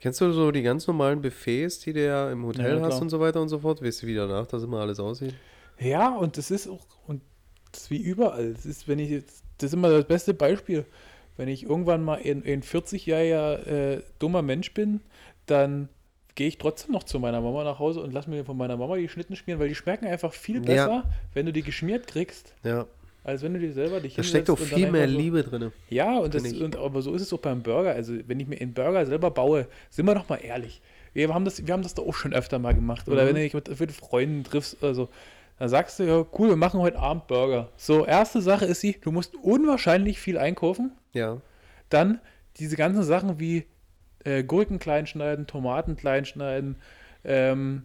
Speaker 2: kennst du so die ganz normalen Buffets, die du ja im Hotel
Speaker 1: Ja,
Speaker 2: hast und so weiter und so fort? Weißt du, wie danach das immer alles aussieht?
Speaker 1: Ja, und das ist auch, und das ist wie überall. Das ist, wenn ich jetzt, das ist immer das beste Beispiel. Wenn ich irgendwann mal ein, ein 40-jähriger äh, dummer Mensch bin, dann gehe ich trotzdem noch zu meiner Mama nach Hause und lass mir von meiner Mama die Schnitten schmieren, weil die schmecken einfach viel
Speaker 2: Ja.
Speaker 1: besser, wenn du die geschmiert kriegst,
Speaker 2: Ja,
Speaker 1: als wenn du die selber dich
Speaker 2: da steckt doch viel mehr
Speaker 1: so-
Speaker 2: Liebe drin.
Speaker 1: ja, und, das, und aber so ist es auch beim Burger. Also, wenn ich mir einen Burger selber baue, sind wir doch mal ehrlich. Wir haben das, wir haben das doch auch schon öfter mal gemacht. Oder
Speaker 2: Mhm.
Speaker 1: wenn du dich mit, mit Freunden triffst oder dann sagst du, ja, cool, wir machen heute Abend Burger. So, erste Sache ist sie, du musst unwahrscheinlich viel einkaufen.
Speaker 2: Ja,
Speaker 1: Dann diese ganzen Sachen wie äh, Gurken klein schneiden, Tomaten klein schneiden, ähm,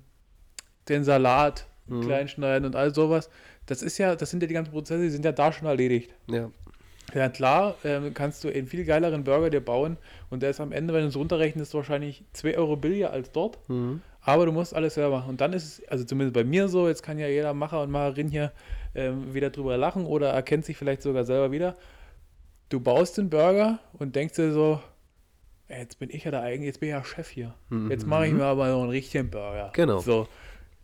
Speaker 1: den Salat
Speaker 2: Mhm.
Speaker 1: klein schneiden und all sowas. Das ist ja, das sind ja die ganzen Prozesse, die sind ja da schon erledigt.
Speaker 2: ja,
Speaker 1: Ja, klar, ähm, kannst du einen viel geileren Burger dir bauen und der ist am Ende, wenn du es runterrechnest, wahrscheinlich 2 Euro billiger als dort.
Speaker 2: mhm.
Speaker 1: Aber du musst alles selber machen. Und dann ist es, also zumindest bei mir so, jetzt kann ja jeder Macher und Macherin hier ähm, wieder drüber lachen oder erkennt sich vielleicht sogar selber wieder. Du baust den Burger und denkst dir so, ey, jetzt bin ich ja der eigene, jetzt bin ich ja Chef hier. Jetzt mache ich mir aber noch einen richtigen Burger.
Speaker 2: Mhm. Genau.
Speaker 1: So.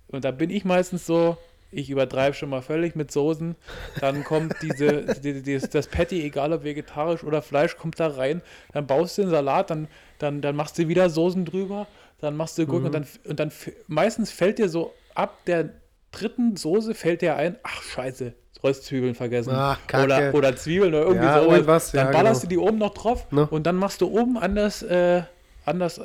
Speaker 1: Und da bin ich meistens so, ich übertreibe schon mal völlig mit Soßen. Dann kommt diese, die, die, das Patty, egal ob vegetarisch oder Fleisch, kommt da rein. Dann baust du den Salat, dann, dann, dann machst du wieder Soßen drüber, dann machst du Gurken und dann, und dann meistens fällt dir so ab der dritten Soße fällt dir ein, ach scheiße, Röstzwiebeln vergessen.
Speaker 2: Ach, Kacke.
Speaker 1: oder, oder Zwiebeln oder irgendwie
Speaker 2: Ja,
Speaker 1: sowas. dann
Speaker 2: ja,
Speaker 1: ballerst
Speaker 2: genau.
Speaker 1: du die oben noch drauf
Speaker 2: Ne?
Speaker 1: und dann machst du oben an das, äh, an das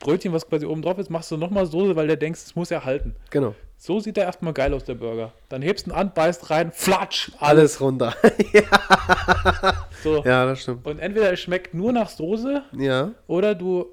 Speaker 1: Brötchen, was quasi oben drauf ist, machst du nochmal Soße, weil der denkst, es muss ja halten.
Speaker 2: genau.
Speaker 1: So sieht der erstmal geil aus, der Burger. Dann hebst du ihn an, beißt rein, flatsch, alles.
Speaker 2: Alles runter.
Speaker 1: So.
Speaker 2: ja, das stimmt.
Speaker 1: Und entweder es schmeckt nur nach Soße
Speaker 2: Ja,
Speaker 1: oder du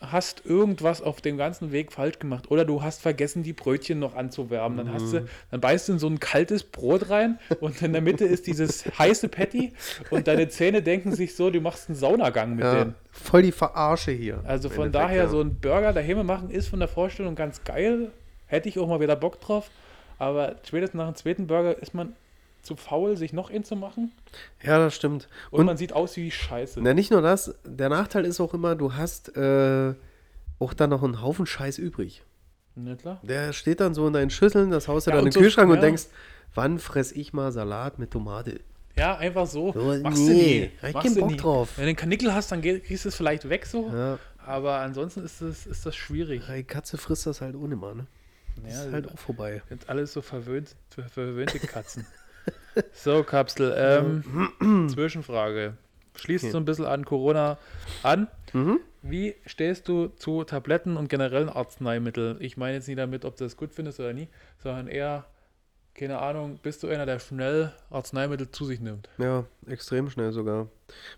Speaker 1: hast irgendwas auf dem ganzen Weg falsch gemacht oder du hast vergessen, die Brötchen noch anzuwärmen. Dann hast
Speaker 2: Mhm.
Speaker 1: du, dann beißt du in so ein kaltes Brot rein und in der Mitte ist dieses heiße Patty und deine Zähne denken sich so, du machst einen Saunagang mit
Speaker 2: ja.
Speaker 1: denen.
Speaker 2: Voll die Verarsche hier.
Speaker 1: Also von daher,
Speaker 2: ja.
Speaker 1: so ein Burger daheim machen ist von der Vorstellung ganz geil. Hätte ich auch mal wieder Bock drauf. Aber spätestens nach dem zweiten Burger ist man zu faul, sich noch einen zu machen.
Speaker 2: Ja, das stimmt.
Speaker 1: Und,
Speaker 2: Und,
Speaker 1: man sieht aus wie Scheiße.
Speaker 2: na, nicht nur das, der Nachteil ist auch immer, du hast äh, auch dann noch einen Haufen Scheiß übrig.
Speaker 1: Na klar.
Speaker 2: Der steht dann so in deinen Schüsseln, das haust du
Speaker 1: Ja,
Speaker 2: dann in
Speaker 1: und
Speaker 2: den
Speaker 1: so-
Speaker 2: Kühlschrank und
Speaker 1: ja.
Speaker 2: denkst, wann fress ich mal Salat mit Tomate?
Speaker 1: Ja, einfach so.
Speaker 2: So,
Speaker 1: Machst
Speaker 2: nee,
Speaker 1: du nie.
Speaker 2: ich keinen Bock
Speaker 1: nie.
Speaker 2: drauf.
Speaker 1: Wenn du den Kanickel hast, dann kriegst du es vielleicht weg so.
Speaker 2: Ja,
Speaker 1: Aber ansonsten ist das, ist das schwierig.
Speaker 2: die Katze frisst das halt ohne mal, ne? Das
Speaker 1: Ja,
Speaker 2: ist halt auch vorbei.
Speaker 1: Sind alles so verwöhnt, ver- verwöhnte Katzen. so, Kapsel. Ähm, Zwischenfrage. Schließt
Speaker 2: Okay.
Speaker 1: so ein bisschen an Corona an.
Speaker 2: Mhm.
Speaker 1: Wie stehst du zu Tabletten und generellen Arzneimitteln? Ich meine jetzt nicht damit, ob du das gut findest oder nie, sondern eher, keine Ahnung, bist du einer, der schnell Arzneimittel zu sich nimmt?
Speaker 2: Ja, extrem schnell sogar.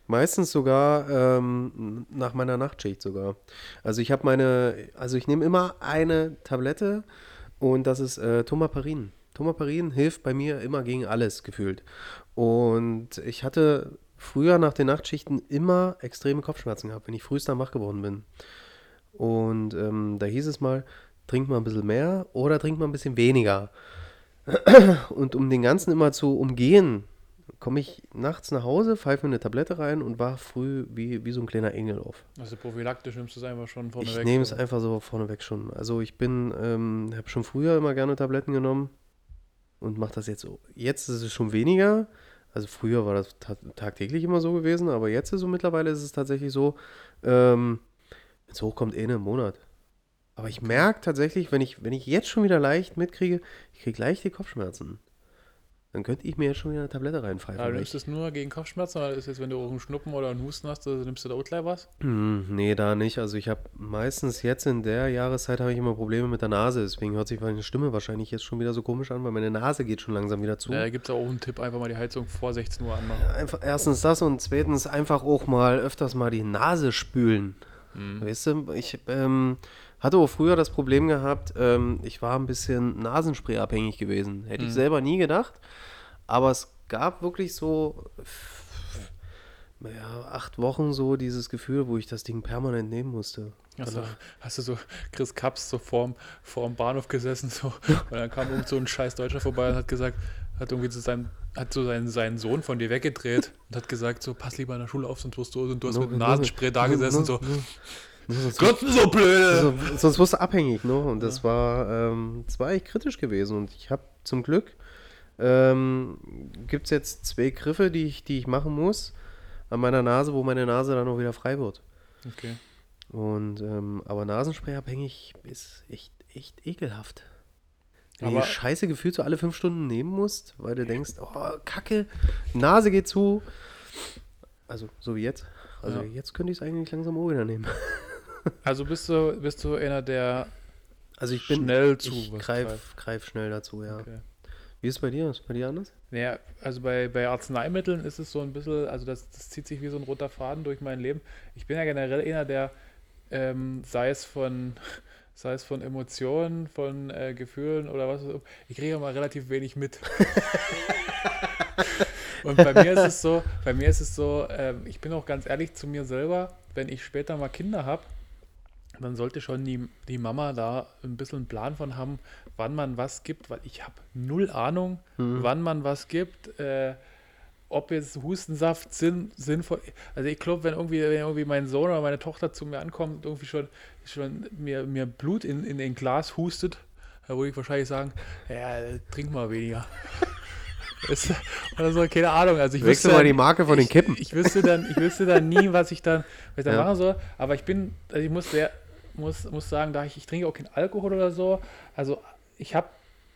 Speaker 2: Meistens sogar ähm, nach meiner Nachtschicht sogar. Also ich habe meine, also ich nehme immer eine Tablette und das ist äh, Tomaparin. Tomaparin hilft bei mir immer gegen alles gefühlt. Und ich hatte früher nach den Nachtschichten immer extreme Kopfschmerzen gehabt, wenn ich frühst dann wach geworden bin. Und ähm, da hieß es mal, trink mal ein bisschen mehr oder trink mal ein bisschen weniger. Und um den Ganzen immer zu umgehen, komme ich nachts nach Hause, pfeife mir eine Tablette rein und wach früh wie, wie so ein kleiner Engel auf.
Speaker 1: Also prophylaktisch nimmst du es einfach schon vorne
Speaker 2: Ich nehme es einfach so vorneweg schon. Also ich bin, ähm, habe schon früher immer gerne Tabletten genommen und mache das jetzt so. Jetzt ist es schon weniger. Also früher war das ta tagtäglich immer so gewesen, aber jetzt ist so mittlerweile ist es tatsächlich so, ähm, wenn es hochkommt, eh in einem Monat. Aber ich merke tatsächlich, wenn ich, wenn ich jetzt schon wieder leicht mitkriege, ich kriege leicht die Kopfschmerzen. Dann könnte ich mir jetzt schon wieder eine Tablette reinpfeifen.
Speaker 1: Ja, du nimmst es nur gegen Kopfschmerzen oder ist jetzt, wenn du auch einen Schnuppen oder einen Husten hast, also nimmst du da auch gleich was?
Speaker 2: Hm, nee, da nicht. Also ich habe meistens jetzt in der Jahreszeit habe ich immer Probleme mit der Nase. Deswegen hört sich meine Stimme wahrscheinlich jetzt schon wieder so komisch an, weil meine Nase geht schon langsam wieder zu.
Speaker 1: Ja, da gibt es auch einen Tipp, einfach mal die Heizung vor 16 Uhr anmachen.
Speaker 2: Einfach, erstens das und zweitens einfach auch mal öfters mal die Nase spülen.
Speaker 1: Mhm.
Speaker 2: Weißt du, ich ähm, hatte auch früher das Problem gehabt, ähm, ich war ein bisschen Nasenspray abhängig gewesen. Hätte ich
Speaker 1: Mhm.
Speaker 2: selber nie gedacht. Aber es gab wirklich so, naja, acht Wochen so dieses Gefühl, wo ich das Ding permanent nehmen musste. Danach-
Speaker 1: hast du so Chris Kaps so vorm, vorm Bahnhof gesessen so, und dann kam irgend so ein scheiß Deutscher vorbei und hat gesagt, hat irgendwie zu seinem, hat so seinen, seinen Sohn von dir weggedreht und hat gesagt, so pass lieber in der Schule auf, sonst wirst du und du hast
Speaker 2: No,
Speaker 1: mit dem
Speaker 2: no,
Speaker 1: Nasenspray da gesessen
Speaker 2: no,
Speaker 1: so, Gott, so blöde!
Speaker 2: also, sonst wirst du abhängig, ne? Und das war, ähm, das war echt kritisch gewesen. Und ich habe zum Glück, ähm, gibt es jetzt zwei Griffe, die ich, die ich machen muss an meiner Nase, wo meine Nase dann auch wieder frei wird.
Speaker 1: Okay.
Speaker 2: Und, ähm, aber Nasenspray abhängig ist echt, echt ekelhaft. Wenn du
Speaker 1: Aber-
Speaker 2: die Scheiße gefühlt so alle fünf Stunden nehmen musst, weil du denkst, oh, Kacke, Nase geht zu. Also, so wie jetzt. Also,
Speaker 1: Ja.
Speaker 2: jetzt könnte ich es eigentlich langsam auch wieder nehmen.
Speaker 1: Also bist du, bist du einer, der
Speaker 2: Also, ich bin.
Speaker 1: schnell zu
Speaker 2: ich greif,
Speaker 1: greift?
Speaker 2: greif schnell dazu, ja.
Speaker 1: Okay.
Speaker 2: Wie ist es bei dir? Ist es bei dir anders?
Speaker 1: Naja, also bei, bei Arzneimitteln ist es so ein bisschen, also das, das zieht sich wie so ein roter Faden durch mein Leben. Ich bin ja generell einer, der, ähm, sei es von, sei es von Emotionen, von äh, Gefühlen oder was auch immer, ich kriege mal relativ wenig mit. Und bei mir ist es so, bei mir ist es so, ähm, ich bin auch ganz ehrlich zu mir selber, wenn ich später mal Kinder habe, dann sollte schon die, die Mama da ein bisschen einen Plan von haben, wann man was gibt, weil ich habe null Ahnung,
Speaker 2: Mhm.
Speaker 1: wann man was gibt, äh, ob jetzt Hustensaft sinn, sinnvoll Also ich glaube, wenn irgendwie, wenn irgendwie mein Sohn oder meine Tochter zu mir ankommt und irgendwie schon, schon mir, mir Blut in, in ein Glas hustet, da würde ich wahrscheinlich sagen, ja, trink mal weniger. Oder so, keine Ahnung. Also ich
Speaker 2: Wechsel
Speaker 1: wüsste
Speaker 2: mal
Speaker 1: dann-
Speaker 2: die Marke von den
Speaker 1: ich,
Speaker 2: Kippen.
Speaker 1: Ich wüsste dann, ich wüsste dann nie, was ich dann, was ich dann
Speaker 2: Ja.
Speaker 1: machen soll. Aber ich bin, also ich muss sehr, muss, muss sagen, da ich, ich trinke auch keinen Alkohol oder so. Also ich habe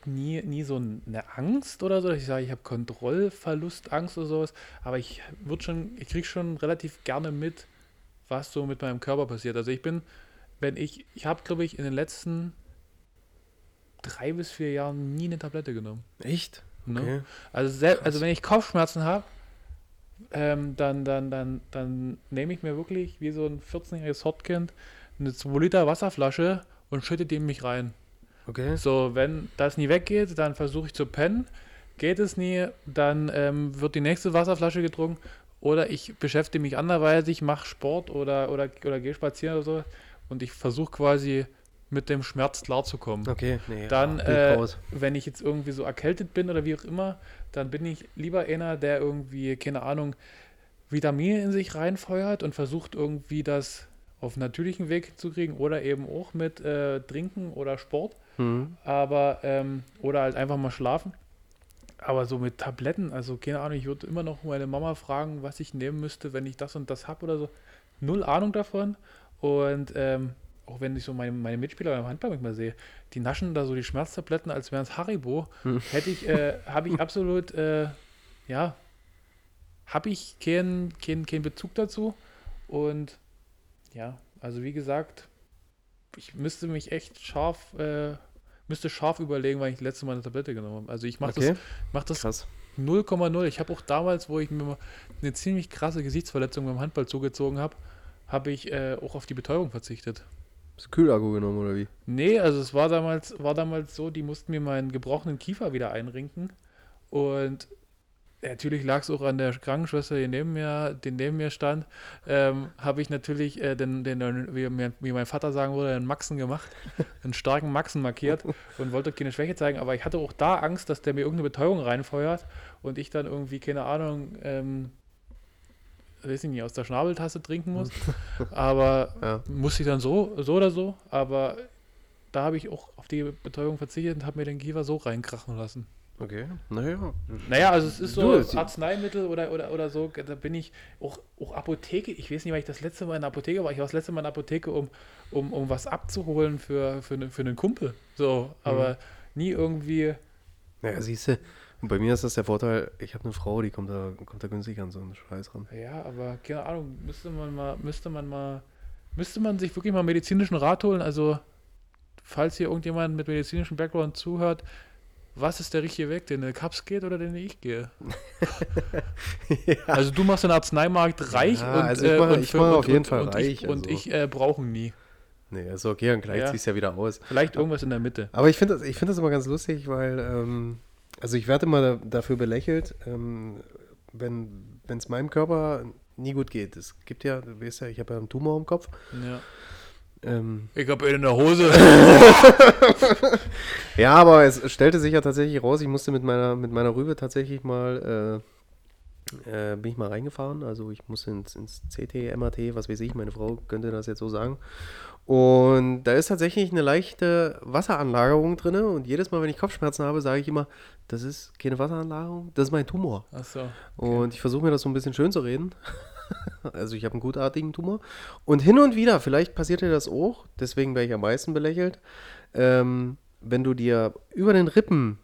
Speaker 1: nie, nie so eine Angst oder so, dass ich sage, ich habe Kontrollverlustangst oder sowas. Aber ich würde schon, ich kriege schon relativ gerne mit, was so mit meinem Körper passiert. Also ich bin, wenn ich, ich habe, glaube ich, in den letzten drei bis vier Jahren nie eine Tablette genommen.
Speaker 2: Echt?
Speaker 1: Ne?
Speaker 2: Okay.
Speaker 1: Also, also wenn ich Kopfschmerzen habe, ähm, dann, dann, dann, dann nehme ich mir wirklich wie so ein 14-jähriges Hotkind eine 2 Liter Wasserflasche und schütte die in mich rein.
Speaker 2: Okay.
Speaker 1: So, wenn das nie weggeht, dann versuche ich zu pennen. Geht es nie, dann ähm, wird die nächste Wasserflasche getrunken. Oder ich beschäftige mich anderweitig, mache Sport oder, oder, oder gehe spazieren oder so. Und ich versuche quasi mit dem Schmerz klarzukommen.
Speaker 2: Okay. Nee,
Speaker 1: Dann,
Speaker 2: ich
Speaker 1: äh, wenn ich jetzt irgendwie so erkältet bin oder wie auch immer, dann bin ich lieber einer, der irgendwie, keine Ahnung, Vitamine in sich reinfeuert und versucht irgendwie das auf natürlichen Weg zu kriegen oder eben auch mit äh, Trinken oder Sport,
Speaker 2: Mhm.
Speaker 1: aber ähm, oder halt einfach mal schlafen. Aber so mit Tabletten, also keine Ahnung, ich würde immer noch meine Mama fragen, was ich nehmen müsste, wenn ich das und das habe oder so. Null Ahnung davon. Und ähm, auch wenn ich so meine, meine Mitspieler beim Handball manchmal sehe, die naschen da so die Schmerztabletten, als wären es Haribo,
Speaker 2: Hm.
Speaker 1: hätte ich, äh, habe ich absolut, äh, ja, habe ich keinen keinen keinen Bezug dazu. Und ja, also wie gesagt, ich müsste mich echt scharf, äh, müsste scharf überlegen, weil ich letzte Mal eine Tablette genommen habe. Also ich mache
Speaker 2: Okay.
Speaker 1: das, mach das
Speaker 2: Krass.
Speaker 1: 0,0. Ich habe auch damals, wo ich mir eine ziemlich krasse Gesichtsverletzung beim Handball zugezogen habe, habe ich äh, auch auf die Betäubung verzichtet.
Speaker 2: Hast du Kühlakku genommen oder wie?
Speaker 1: Nee, also es war damals, war damals so, die mussten mir meinen gebrochenen Kiefer wieder einrinken. Und natürlich lag es auch an der Krankenschwester, die neben mir, die neben mir stand, ähm, habe ich natürlich äh, den, den, wie, wie, mein Vater sagen würde, einen Maxen gemacht, einen starken Maxen markiert und wollte keine Schwäche zeigen, aber ich hatte auch da Angst, dass der mir irgendeine Betäubung reinfeuert und ich dann irgendwie, keine Ahnung, ähm, weiß ich nicht, aus der Schnabeltasse trinken muss. aber ja. musste ich dann so, so oder so, aber da habe ich auch auf die Betäubung verzichtet und habe mir den Kiefer so reinkrachen lassen.
Speaker 2: Okay, naja.
Speaker 1: Naja, also es ist so Arzneimittel oder, oder, oder so, da bin ich auch, auch Apotheke, ich weiß nicht, weil ich das letzte Mal in der Apotheke war, ich war das letzte Mal in der Apotheke, um, um, um was abzuholen für, für, ne, für einen Kumpel. So, aber mhm. nie irgendwie.
Speaker 2: Naja, siehst du, und bei mir ist das der Vorteil, ich habe eine Frau, die kommt da, kommt da günstig an so einen Scheiß ran.
Speaker 1: Ja, aber keine Ahnung, müsste man mal, müsste man mal, müsste man sich wirklich mal medizinischen Rat holen, also falls hier irgendjemand mit medizinischem Background zuhört, was ist der richtige Weg, den der Cups geht oder den ich gehe? ja. Also du machst den Arzneimarkt reich ja, und,
Speaker 2: also ich mache,
Speaker 1: äh,
Speaker 2: ich mache auf jeden und, Fall
Speaker 1: und
Speaker 2: reich.
Speaker 1: Ich, also. Und ich äh, brauche nie.
Speaker 2: Nee, ist okay, dann gleicht ja. sich ja wieder aus.
Speaker 1: Vielleicht irgendwas in der Mitte.
Speaker 2: Aber ich finde das, find das immer ganz lustig, weil, ähm, also ich werde immer da, dafür belächelt, ähm, wenn es meinem Körper nie gut geht. Es gibt ja, du weißt ja, ich habe ja einen Tumor im Kopf.
Speaker 1: Ja. Ähm, ich habe ihn in der Hose.
Speaker 2: ja, aber es stellte sich ja tatsächlich raus, ich musste mit meiner, mit meiner Rübe tatsächlich mal, äh, äh, bin ich mal reingefahren. Also ich musste ins, ins CT, MRT, was weiß ich, meine Frau könnte das jetzt so sagen. Und da ist tatsächlich eine leichte Wasseranlagerung drin. Und jedes Mal, wenn ich Kopfschmerzen habe, sage ich immer, das ist keine Wasseranlagerung, das ist mein Tumor.
Speaker 1: Ach so. Okay.
Speaker 2: Und ich versuche mir das so ein bisschen schön zu reden. also ich habe einen gutartigen Tumor. Und hin und wieder, vielleicht passiert dir das auch, deswegen werde ich am meisten belächelt, ähm, wenn du dir über den Rippen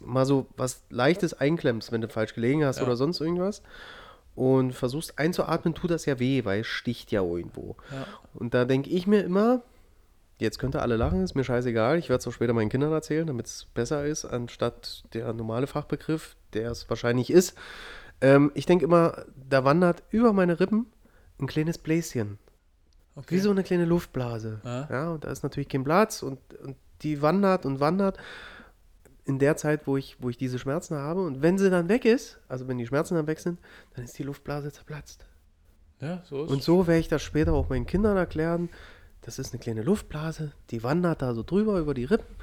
Speaker 2: mal so was Leichtes einklemmst, wenn du falsch gelegen hast ja. oder sonst irgendwas und versuchst einzuatmen, tut das ja weh, weil es sticht ja irgendwo. Ja. Und da denke ich mir immer, jetzt könnte alle lachen, ist mir scheißegal, ich werde es auch später meinen Kindern erzählen, damit es besser ist, anstatt der normale Fachbegriff, der es wahrscheinlich ist. Ähm, ich denke immer, da wandert über meine Rippen ein kleines Bläschen. Okay. Wie so eine kleine Luftblase. Ah. Ja, und da ist natürlich kein Platz und, und die wandert und wandert in der Zeit, wo ich, wo ich diese Schmerzen habe. Und wenn sie dann weg ist, also wenn die Schmerzen dann weg sind, dann ist die Luftblase zerplatzt.
Speaker 1: Ja, so ist
Speaker 2: Und so werde ich das später auch meinen Kindern erklären. Das ist eine kleine Luftblase, die wandert da so drüber über die Rippen.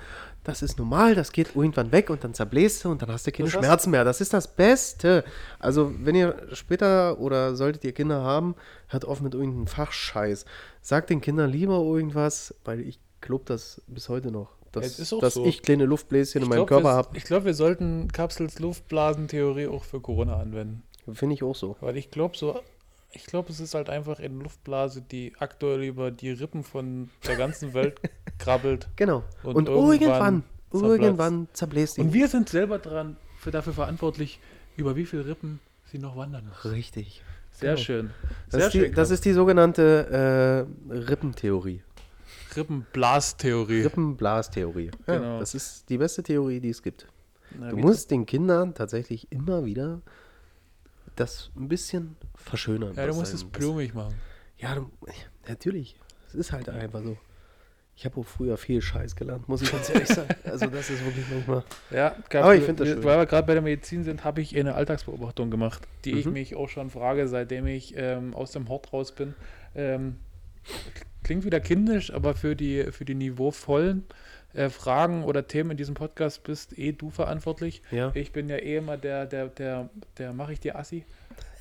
Speaker 2: Das ist normal, das geht irgendwann weg und dann zerbläst du und dann hast du keine Schmerzen mehr. Das ist das Beste. Also, wenn ihr später oder solltet ihr Kinder haben, hört auf mit irgendeinem Fachscheiß. Sagt den Kindern lieber irgendwas, weil ich glaube das bis heute noch. Dass, dass so. ich kleine Luftbläschen in meinem Körper habe.
Speaker 1: Ich glaube, wir sollten Kapsels Luftblasentheorie auch für Corona anwenden.
Speaker 2: Finde ich auch so.
Speaker 1: Weil ich glaube, so ich glaube, es ist halt einfach eine Luftblase, die aktuell über die Rippen von der ganzen Welt krabbelt.
Speaker 2: Genau. Und, und irgendwann, irgendwann, irgendwann zerbläst
Speaker 1: sie. Und wir sind selber dran, für, dafür verantwortlich, über wie viele Rippen sie noch wandern
Speaker 2: muss. Richtig.
Speaker 1: Sehr genau. schön.
Speaker 2: Sehr das, ist die, das ist die sogenannte äh, Rippentheorie.
Speaker 1: Rippenblastheorie.
Speaker 2: Rippenblastheorie. Ja, genau. Das ist die beste Theorie, die es gibt. Na, du musst den Kindern tatsächlich immer wieder das ein bisschen verschönern.
Speaker 1: Ja, du musst es blumig machen.
Speaker 2: Ja, du, natürlich. Es ist halt einfach so. Ich habe auch früher viel Scheiß gelernt, muss ich ganz ehrlich sagen. Also das ist wirklich manchmal.
Speaker 1: Ja, aber ich finde das schön. Weil wir gerade bei der Medizin sind, habe ich eine Alltagsbeobachtung gemacht, die mhm. ich mich auch schon frage, seitdem ich ähm, aus dem Hort raus bin. Ähm, klingt wieder kindisch, aber für die, für die niveauvollen äh, Fragen oder Themen in diesem Podcast bist eh du verantwortlich.
Speaker 2: Ja.
Speaker 1: Ich bin ja eh immer der, der, der, der mache ich dir Assi.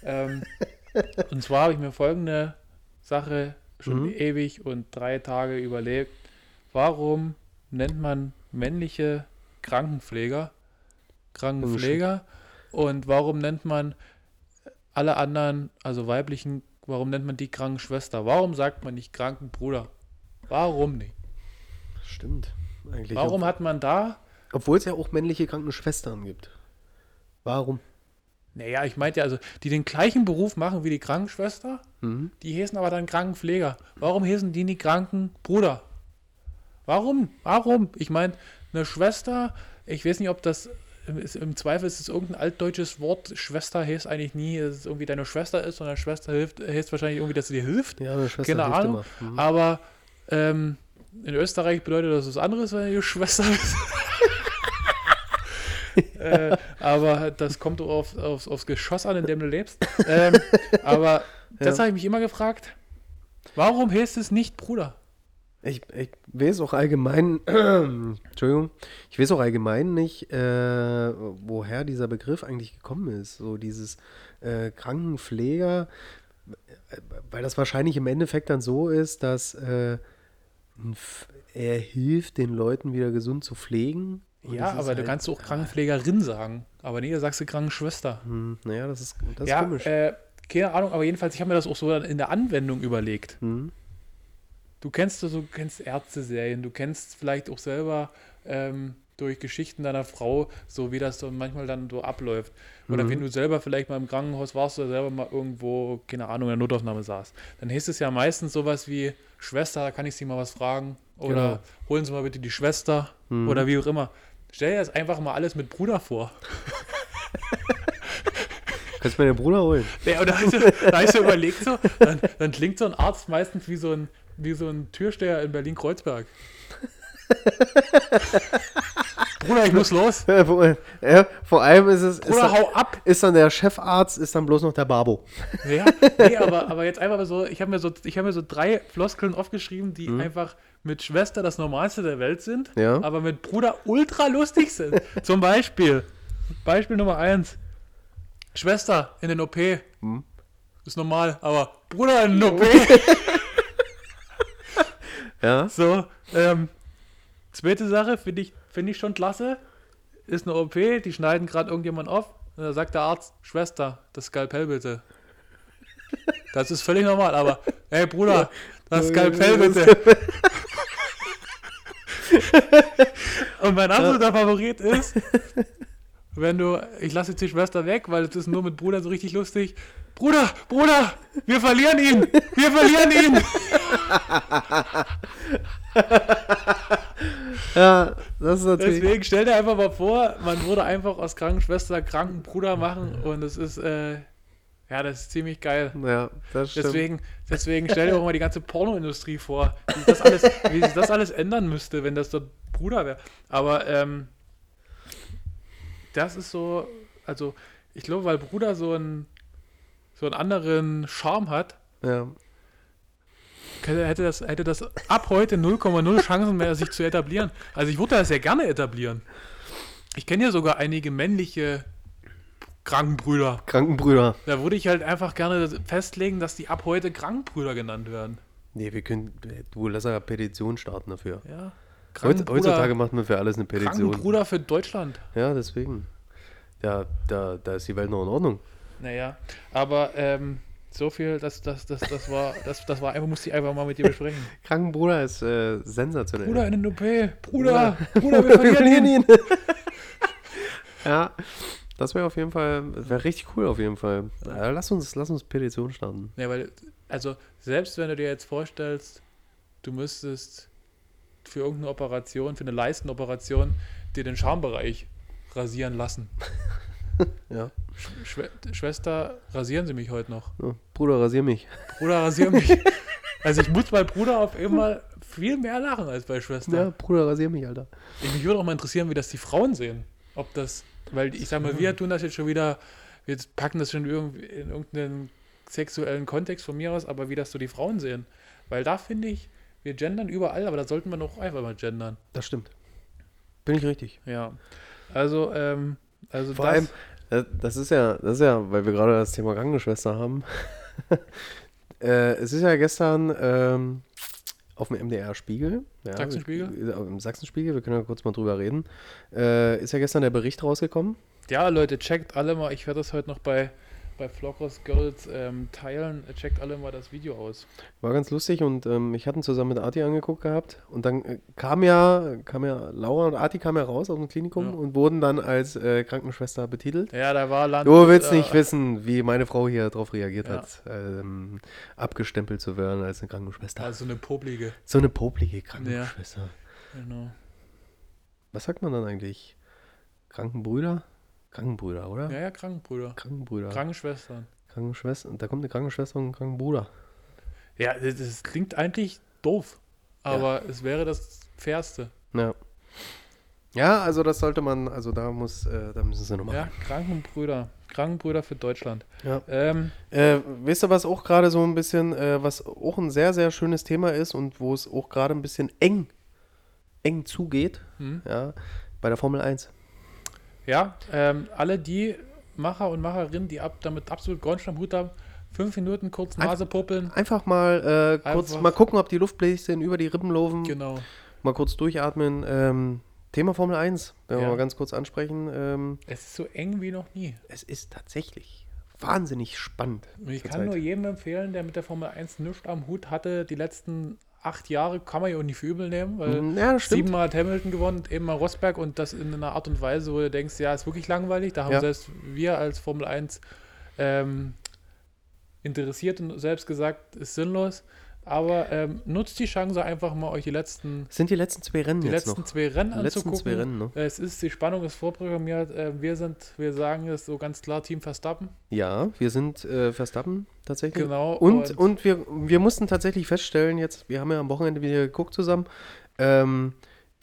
Speaker 1: Ähm, und zwar habe ich mir folgende Sache schon mhm. ewig und drei Tage überlegt. Warum nennt man männliche Krankenpfleger Krankenpfleger und warum nennt man alle anderen, also weiblichen, warum nennt man die Krankenschwester? Warum sagt man nicht Krankenbruder? Warum nicht?
Speaker 2: Stimmt
Speaker 1: eigentlich. Warum hat man da.
Speaker 2: Obwohl es ja auch männliche Krankenschwestern gibt. Warum?
Speaker 1: Naja, ich meinte ja, also, die den gleichen Beruf machen wie die Krankenschwester, mhm. die heißen aber dann Krankenpfleger. Warum heißen die nicht Krankenbruder? Warum? Warum? Ich meine, eine Schwester, ich weiß nicht, ob das im Zweifel ist es irgendein altdeutsches Wort. Schwester heißt eigentlich nie, dass es irgendwie deine Schwester ist, sondern Schwester hilft, heißt wahrscheinlich irgendwie, dass sie dir hilft.
Speaker 2: Ja, eine Schwester
Speaker 1: Keine Ahnung. Mhm. Aber ähm, in Österreich bedeutet das was anderes, wenn ihr Schwester bist. äh, aber das kommt doch auf, aufs, Geschoss an, in dem du lebst. Ähm, aber das
Speaker 2: Ja.
Speaker 1: habe ich mich immer gefragt. Warum heißt es nicht Bruder?
Speaker 2: Ich, ich weiß auch allgemein, Entschuldigung, ich weiß auch allgemein nicht, äh, woher dieser Begriff eigentlich gekommen ist. So dieses äh, Krankenpfleger, äh, weil das wahrscheinlich im Endeffekt dann so ist, dass äh, er hilft den Leuten wieder gesund zu pflegen.
Speaker 1: Ja,
Speaker 2: ist
Speaker 1: aber du
Speaker 2: halt-
Speaker 1: kannst auch Krankenpflegerin sagen. Aber nee, da sagst du Krankenschwester.
Speaker 2: Hm, naja, das ist, das ist
Speaker 1: ja,
Speaker 2: komisch.
Speaker 1: äh, keine Ahnung, aber jedenfalls, ich habe mir das auch so dann in der Anwendung überlegt.
Speaker 2: Hm.
Speaker 1: Du kennst so, du kennst Ärzteserien, du kennst vielleicht auch selber ähm, durch Geschichten deiner Frau, so wie das so manchmal dann so abläuft. Oder
Speaker 2: Mhm.
Speaker 1: wenn du selber vielleicht mal im Krankenhaus warst oder selber mal irgendwo, keine Ahnung, in der Notaufnahme saß, dann hieß es ja meistens sowas wie, Schwester, kann ich Sie mal was fragen? Oder
Speaker 2: Genau.
Speaker 1: holen Sie mal bitte die Schwester
Speaker 2: Mhm.
Speaker 1: oder wie auch immer. Stell dir das einfach mal alles mit Bruder vor.
Speaker 2: Kannst du mir den Bruder holen?
Speaker 1: Ja, und da hast du, da hast du überlegt so, dann, dann klingt so ein Arzt meistens wie so ein, wie so ein Türsteher in Berlin-Kreuzberg. Bruder, ich muss los.
Speaker 2: ja, vor allem ist es. Ist
Speaker 1: Bruder,
Speaker 2: dann,
Speaker 1: hau ab.
Speaker 2: ist dann der Chefarzt, ist dann bloß noch der Babo.
Speaker 1: Ja, nee, aber, aber jetzt einfach so, ich habe mir, so, ich hab mir so drei Floskeln aufgeschrieben, die einfach mit Schwester das Normalste der Welt sind,
Speaker 2: Ja.
Speaker 1: aber mit Bruder ultra lustig sind. Zum Beispiel, Beispiel Nummer eins. Schwester in den OP.
Speaker 2: Hm.
Speaker 1: Ist normal, aber Bruder in den OP.
Speaker 2: Ja.
Speaker 1: So, ähm, zweite Sache finde ich, find ich schon klasse. Ist eine OP, die schneiden gerade irgendjemand auf. Und da sagt der Arzt, Schwester, das Skalpell bitte. Das ist völlig normal, aber, ey Bruder, das Skalpell bitte. Und mein absoluter Favorit ist, wenn du, ich lasse jetzt die Schwester weg, weil es ist nur mit Bruder so richtig lustig. Bruder, Bruder, wir verlieren ihn, wir verlieren ihn.
Speaker 2: Ja, das ist natürlich.
Speaker 1: Deswegen stell dir einfach mal vor, man würde einfach aus Krankenschwester Krankenbruder machen und es ist, äh, ja, das ist ziemlich geil.
Speaker 2: Ja, das stimmt.
Speaker 1: Deswegen, deswegen stell dir auch mal die ganze Pornoindustrie vor, wie sich das alles, wie sich das alles ändern müsste, wenn das dort Bruder wäre. Aber ähm, das ist so, also ich glaube, weil Bruder so einen, so einen anderen Charme hat,
Speaker 2: Ja.
Speaker 1: Hätte das, hätte das ab heute 0,0 Chancen mehr, sich zu etablieren. Also ich würde das ja gerne etablieren. Ich kenne ja sogar einige männliche Krankenbrüder.
Speaker 2: Krankenbrüder.
Speaker 1: Da würde ich halt einfach gerne festlegen, dass die ab heute Krankenbrüder genannt werden.
Speaker 2: Nee, wir können. Du lass eine Petition starten dafür.
Speaker 1: Ja.
Speaker 2: Heut, heutzutage macht man für alles eine Petition.
Speaker 1: Krankenbruder für Deutschland.
Speaker 2: Ja, deswegen. Ja, da, da ist die Welt noch in Ordnung.
Speaker 1: Naja, aber ähm, so viel, das, das, das, das war, das, das war einfach, musste ich einfach mal mit dir besprechen.
Speaker 2: Krankenbruder ist äh, sensationell.
Speaker 1: Bruder in den OP, Bruder, Bruder, wir verlieren ihn.
Speaker 2: ja, das wäre auf jeden Fall, wäre richtig cool auf jeden Fall. Ja, lass uns, lass uns Petition starten.
Speaker 1: Ja, weil, also, selbst wenn du dir jetzt vorstellst, du müsstest für irgendeine Operation, für eine Leistenoperation, dir den Schambereich rasieren lassen.
Speaker 2: Ja.
Speaker 1: Sch Schwe Schwester, rasieren Sie mich heute noch.
Speaker 2: So, Bruder, rasier mich.
Speaker 1: Bruder, rasier mich. also ich muss bei Bruder auf einmal viel mehr lachen als bei Schwester.
Speaker 2: Ja, Bruder, rasier mich, Alter.
Speaker 1: Ich, mich würde auch mal interessieren, wie das die Frauen sehen. Ob das, weil ich sag mal, wir tun das jetzt schon wieder, wir packen das schon irgendwie in irgendeinen sexuellen Kontext von mir aus, aber wie das so die Frauen sehen. Weil da finde ich, wir gendern überall, aber da sollten wir noch einfach mal gendern.
Speaker 2: Das stimmt. Bin ich richtig.
Speaker 1: Ja. Also, ähm, also
Speaker 2: Vor
Speaker 1: das,
Speaker 2: allem, äh, das ist ja, das ist ja, weil wir gerade das Thema Krankenschwester haben. äh, es ist ja gestern ähm, auf dem MDR-Spiegel. Ja,
Speaker 1: Sachsenspiegel?
Speaker 2: Im Sachsenspiegel, wir können ja kurz mal drüber reden. Äh, ist ja gestern der Bericht rausgekommen.
Speaker 1: ja, Leute, checkt alle mal, ich werde das heute noch bei, bei Flockers Girls ähm, teilen, checkt alle mal das Video aus.
Speaker 2: War ganz lustig und ähm, ich hatte ihn zusammen mit Arti angeguckt gehabt. Und dann äh, kam ja, kam ja, Laura und Arti kamen ja raus aus dem Klinikum
Speaker 1: Ja.
Speaker 2: und wurden dann als äh, Krankenschwester betitelt.
Speaker 1: Ja, da war Land.
Speaker 2: Du willst
Speaker 1: äh,
Speaker 2: nicht wissen, wie meine Frau hier drauf reagiert
Speaker 1: Ja.
Speaker 2: hat, ähm, abgestempelt zu werden als eine Krankenschwester.
Speaker 1: Also eine Poplige.
Speaker 2: So eine poplige Krankenschwester.
Speaker 1: Genau.
Speaker 2: Was sagt man dann eigentlich? Krankenbrüder? Krankenbrüder, oder?
Speaker 1: Ja, ja, Krankenbrüder.
Speaker 2: Krankenbrüder.
Speaker 1: Krankenschwestern.
Speaker 2: Krankenschwester. Da kommt eine Krankenschwester und ein Krankenbruder.
Speaker 1: Ja, das, das klingt eigentlich doof. Aber es wäre das Fairste.
Speaker 2: Ja. Ja, also das sollte man, also da muss, äh, da müssen sie nochmal.
Speaker 1: Ja, Krankenbrüder. Krankenbrüder für Deutschland.
Speaker 2: Ja.
Speaker 1: Ähm,
Speaker 2: Äh, wisst ihr, was auch gerade so ein bisschen, äh, was auch ein sehr, sehr schönes Thema ist und wo es auch gerade ein bisschen eng, eng zugeht,
Speaker 1: hm?
Speaker 2: ja, bei der Formel 1.
Speaker 1: Ja, ähm, alle die Macher und Macherinnen, die ab, damit absolut Grund am Hut haben, fünf Minuten kurz Nase popeln.
Speaker 2: Einfach mal äh, kurz
Speaker 1: Einfach-
Speaker 2: mal gucken, ob die Luftbläschen über die Rippen laufen,
Speaker 1: Genau.
Speaker 2: mal kurz durchatmen. Ähm, Thema Formel 1, wenn wir
Speaker 1: Ja.
Speaker 2: mal ganz kurz ansprechen. Ähm,
Speaker 1: Es ist so eng wie noch nie.
Speaker 2: es ist tatsächlich wahnsinnig spannend.
Speaker 1: Und ich kann
Speaker 2: zurzeit.
Speaker 1: nur jedem empfehlen, der mit der Formel 1 nichts am Hut hatte, die letzten acht Jahre, kann man ja auch nicht für übel nehmen, weil
Speaker 2: Mhm, Ja,
Speaker 1: siebenmal hat Hamilton gewonnen, eben mal Rosberg und das in einer Art und Weise, wo du denkst, ja, ist wirklich langweilig. Da haben
Speaker 2: Ja.
Speaker 1: selbst wir als Formel 1 ähm, interessiert und selbst gesagt, ist sinnlos. Aber ähm, nutzt die Chance einfach mal euch die letzten,
Speaker 2: Sind die letzten zwei Rennen
Speaker 1: die
Speaker 2: jetzt
Speaker 1: letzten
Speaker 2: noch?
Speaker 1: zwei Rennen
Speaker 2: Die letzten
Speaker 1: anzugucken.
Speaker 2: zwei Rennen, ne?
Speaker 1: Es ist, die Spannung ist vorprogrammiert. Äh, wir sind, wir sagen es so ganz klar, Team Verstappen.
Speaker 2: Ja, wir sind äh, Verstappen tatsächlich.
Speaker 1: Genau.
Speaker 2: Und, und, wir, wir mussten tatsächlich feststellen, jetzt, wir haben ja am Wochenende wieder geguckt zusammen, ähm,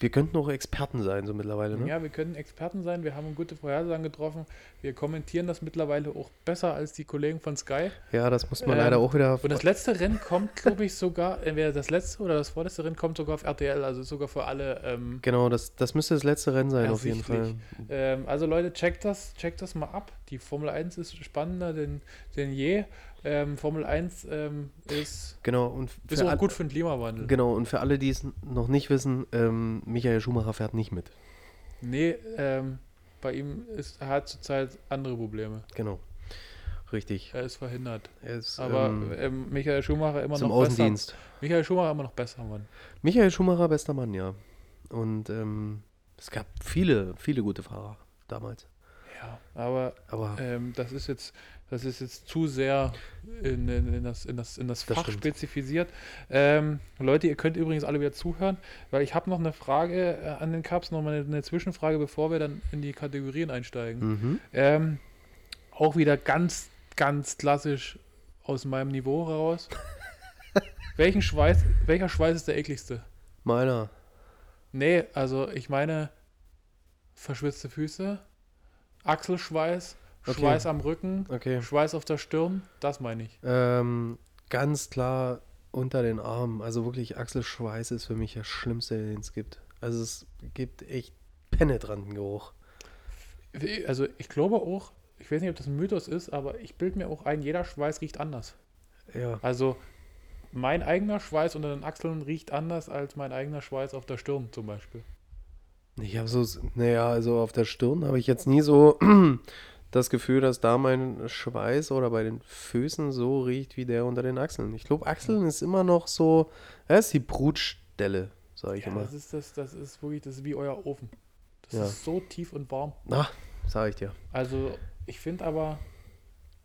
Speaker 2: wir könnten auch Experten sein, so mittlerweile, ne?
Speaker 1: Ja, wir können Experten sein, wir haben gute Vorhersagen getroffen. Wir kommentieren das mittlerweile auch besser als die Kollegen von Sky.
Speaker 2: Ja, das muss man
Speaker 1: Ähm,
Speaker 2: leider auch wieder.
Speaker 1: Und das letzte Rennen kommt, glaube ich, sogar, entweder das letzte oder das vorletzte Rennen kommt sogar auf RTL, also sogar für alle. Ähm,
Speaker 2: Genau, das, das müsste das letzte Rennen sein, auf jeden Fall.
Speaker 1: Ähm, also Leute, checkt das, checkt das mal ab. Die Formel 1 ist spannender denn, denn je. Ähm, Formel 1 ähm, ist,
Speaker 2: Genau, und
Speaker 1: ist auch gut für den Klimawandel.
Speaker 2: genau, und für alle, die es noch nicht wissen, ähm, Michael Schumacher fährt nicht mit.
Speaker 1: Nee, ähm, bei ihm ist, er hat zurzeit andere Probleme.
Speaker 2: Genau. Richtig.
Speaker 1: Er ist verhindert.
Speaker 2: Er ist
Speaker 1: Aber
Speaker 2: ähm,
Speaker 1: ähm, Michael Schumacher immer
Speaker 2: zum
Speaker 1: noch besser.
Speaker 2: Außendienst.
Speaker 1: Michael Schumacher immer noch besser, Mann.
Speaker 2: Michael Schumacher, bester Mann, ja. Und es gab viele, viele gute Fahrer damals.
Speaker 1: Ja, aber
Speaker 2: Aber
Speaker 1: ähm, das ist jetzt, das ist jetzt zu sehr in, in, in das, in das, in das
Speaker 2: Das
Speaker 1: Fach
Speaker 2: stimmt.
Speaker 1: spezifiziert. Ähm, Leute, ihr könnt übrigens alle wieder zuhören, weil ich habe noch eine Frage äh, an den Cups, noch mal eine, eine Zwischenfrage, bevor wir dann in die Kategorien einsteigen.
Speaker 2: mhm.
Speaker 1: Ähm, auch wieder ganz, ganz klassisch aus meinem Niveau heraus. Welchen Schweiß, welcher Schweiß ist der ekligste?
Speaker 2: meiner.
Speaker 1: Nee, also ich meine verschwitzte Füße, Achselschweiß,
Speaker 2: Okay.
Speaker 1: Schweiß am Rücken,
Speaker 2: Okay.
Speaker 1: Schweiß auf der Stirn, das meine ich.
Speaker 2: Ähm, ganz klar unter den Armen. Also wirklich Achselschweiß ist für mich der schlimmste, den es gibt. Also es gibt echt penetranten Geruch.
Speaker 1: Also ich glaube auch, ich weiß nicht, ob das ein Mythos ist, aber ich bilde mir auch ein, jeder Schweiß riecht anders.
Speaker 2: Ja.
Speaker 1: Also mein eigener Schweiß unter den Achseln riecht anders als mein eigener Schweiß auf der Stirn zum Beispiel.
Speaker 2: Ich habe so, naja, also auf der Stirn habe ich jetzt nie so das Gefühl, dass da mein Schweiß oder bei den Füßen so riecht wie der unter den Achseln. Ich glaube, Achseln ist immer noch so, das ist die Brutstelle, sage ich
Speaker 1: Ja,
Speaker 2: immer.
Speaker 1: das ist das, das ist wirklich, das ist wie euer Ofen. Das
Speaker 2: Ja.
Speaker 1: ist so tief und warm.
Speaker 2: Na, sage ich dir.
Speaker 1: Also ich finde aber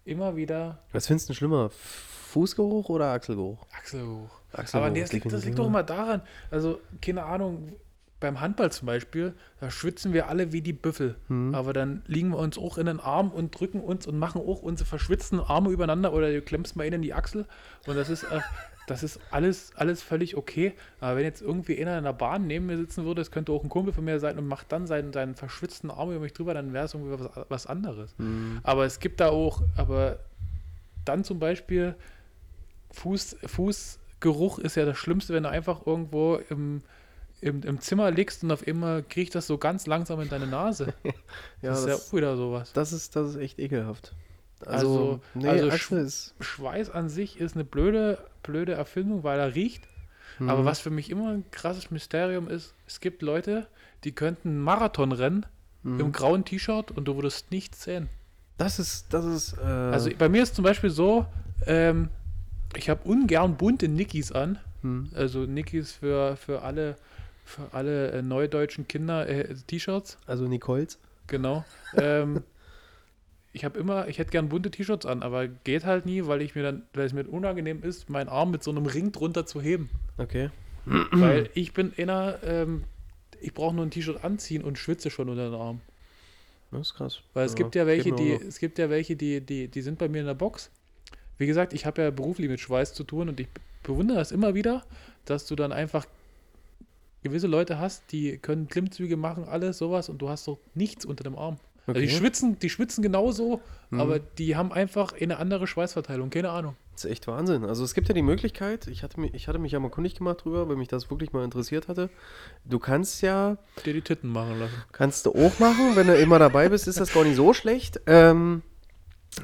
Speaker 1: immer wieder
Speaker 2: Was findest du denn schlimmer? Fußgeruch oder Achselgeruch?
Speaker 1: Achselgeruch.
Speaker 2: Achselgeruch.
Speaker 1: Aber nee, das, liegt, das liegt doch immer daran. Also, keine Ahnung, beim Handball zum Beispiel, da schwitzen wir alle wie die Büffel.
Speaker 2: Hm.
Speaker 1: Aber dann liegen wir uns auch in den Arm und drücken uns und machen auch unsere verschwitzten Arme übereinander oder du klemmst mal einen in die Achsel. Und das ist, äh, das ist alles, alles völlig okay. Aber wenn jetzt irgendwie einer in der Bahn neben mir sitzen würde, das könnte auch ein Kumpel von mir sein und macht dann seinen, seinen verschwitzten Arm über mich drüber, dann wäre es irgendwie was, was anderes.
Speaker 2: Hm.
Speaker 1: Aber es gibt da auch, aber dann zum Beispiel Fuß, Fußgeruch ist ja das Schlimmste, wenn du einfach irgendwo im, im, im Zimmer liegst und auf einmal kriegt das so ganz langsam in deine Nase.
Speaker 2: Ja,
Speaker 1: das ist ja
Speaker 2: das,
Speaker 1: auch wieder sowas.
Speaker 2: das, ist, das ist echt ekelhaft. Also,
Speaker 1: Also-
Speaker 2: nee,
Speaker 1: also
Speaker 2: ist.
Speaker 1: Schweiß an sich ist eine blöde, blöde Erfindung, weil er riecht.
Speaker 2: hm.
Speaker 1: Aber was für mich immer ein krasses Mysterium ist, es gibt Leute, die könnten einen Marathon rennen
Speaker 2: hm.
Speaker 1: im grauen T-Shirt und du würdest nichts sehen.
Speaker 2: Das ist, das ist, äh,
Speaker 1: Also bei mir ist zum Beispiel so, ähm, ich habe ungern bunte Nickys an.
Speaker 2: hm.
Speaker 1: Also Nickys für, für alle, für alle äh, neudeutschen Kinder äh, T-Shirts,
Speaker 2: also Nicoles.
Speaker 1: genau. ähm, ich habe immer, ich hätte gern bunte T-Shirts an, aber geht halt nie, weil ich mir dann, weil es mir unangenehm ist, meinen Arm mit so einem Ring drunter zu heben.
Speaker 2: Okay.
Speaker 1: weil ich bin einer, ähm, ich brauche nur ein T-Shirt anziehen und schwitze schon unter den Arm.
Speaker 2: Das ist krass.
Speaker 1: Weil es gibt ja welche, die, es gibt ja welche, die, die, die sind bei mir in der Box. Wie gesagt, ich habe ja beruflich mit Schweiß zu tun und ich bewundere das immer wieder, dass du dann einfach gewisse Leute hast, die können Klimmzüge machen, alles sowas und du hast doch nichts unter dem Arm. Also die
Speaker 2: Okay.
Speaker 1: schwitzen, die schwitzen genauso,
Speaker 2: Mhm.
Speaker 1: aber die haben einfach eine andere Schweißverteilung, keine Ahnung.
Speaker 2: Das ist echt Wahnsinn. Also es gibt ja die Möglichkeit, ich hatte mich, ich hatte mich ja mal kundig gemacht drüber, weil mich das wirklich mal interessiert hatte. Du kannst ja,
Speaker 1: Dir die Titten machen lassen.
Speaker 2: kannst du auch machen, wenn du immer dabei bist, ist das gar nicht so schlecht. Ähm,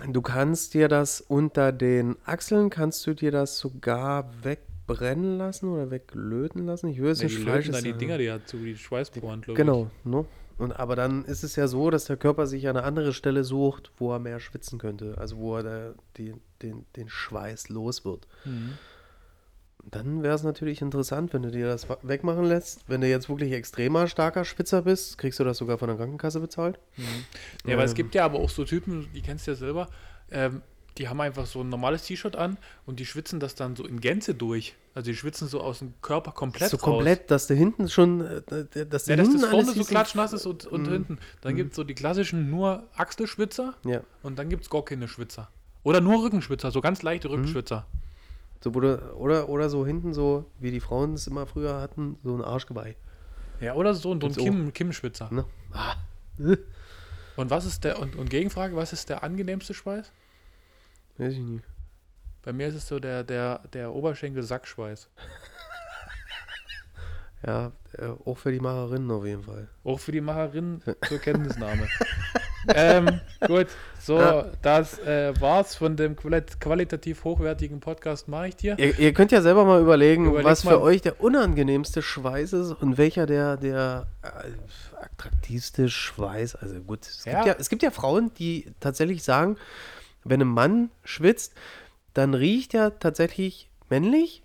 Speaker 2: du kannst dir das unter den Achseln, kannst du dir das sogar wegbrennen lassen oder weglöten lassen. Ich will es nicht
Speaker 1: die löten dann die. Dinger, die hat zu die Schweißporen, glaube
Speaker 2: Genau, ne? Und aber dann ist es ja so, dass der Körper sich eine andere Stelle sucht, wo er mehr schwitzen könnte, also wo er da die, den, den Schweiß los wird.
Speaker 1: Mhm.
Speaker 2: Dann wäre es natürlich interessant, wenn du dir das wegmachen lässt. Wenn du jetzt wirklich extremer starker Schwitzer bist, kriegst du das sogar von der Krankenkasse bezahlt.
Speaker 1: Ja, aber es
Speaker 2: Ähm.
Speaker 1: gibt ja aber auch so Typen, die kennst du ja selber, ähm, die haben einfach so ein normales T-Shirt an und die schwitzen das dann so in Gänze durch. Also die schwitzen so aus dem Körper komplett
Speaker 2: so
Speaker 1: raus.
Speaker 2: komplett, dass du hinten schon, äh, dass
Speaker 1: Ja, dass das vorne so klatschnass ist und, und
Speaker 2: Mhm.
Speaker 1: hinten. Dann gibt es so die klassischen nur Achselschwitzer
Speaker 2: Ja,
Speaker 1: und dann gibt es gar keine Schwitzer. Oder nur Rückenschwitzer, so ganz leichte Rückenschwitzer.
Speaker 2: so oder, oder so hinten so, wie die Frauen es immer früher hatten, so ein Arschgeweih.
Speaker 1: Ja, oder so, so ein. Kim, Kim-Schwitzer.
Speaker 2: Ne? Ah.
Speaker 1: Und was ist der, und, und Gegenfrage, was ist der angenehmste Schweiß?
Speaker 2: Weiß ich nicht.
Speaker 1: Bei mir ist es so der, der, der Oberschenkel-Sackschweiß.
Speaker 2: Ja, äh, auch für die Macherinnen auf jeden Fall.
Speaker 1: Auch für die Macherin zur Kenntnisnahme. ähm, gut, so,
Speaker 2: Ja.
Speaker 1: das äh, war's von dem qualit qualitativ hochwertigen Podcast Mach ich dir.
Speaker 2: Ihr, ihr könnt ja selber mal überlegen,
Speaker 1: Überleg
Speaker 2: was
Speaker 1: mal.
Speaker 2: für euch der unangenehmste Schweiß ist und welcher der, der äh, attraktivste Schweiß. Also gut, es,
Speaker 1: Ja.
Speaker 2: Gibt ja, es gibt ja Frauen, die tatsächlich sagen, wenn ein Mann schwitzt, dann riecht er tatsächlich männlich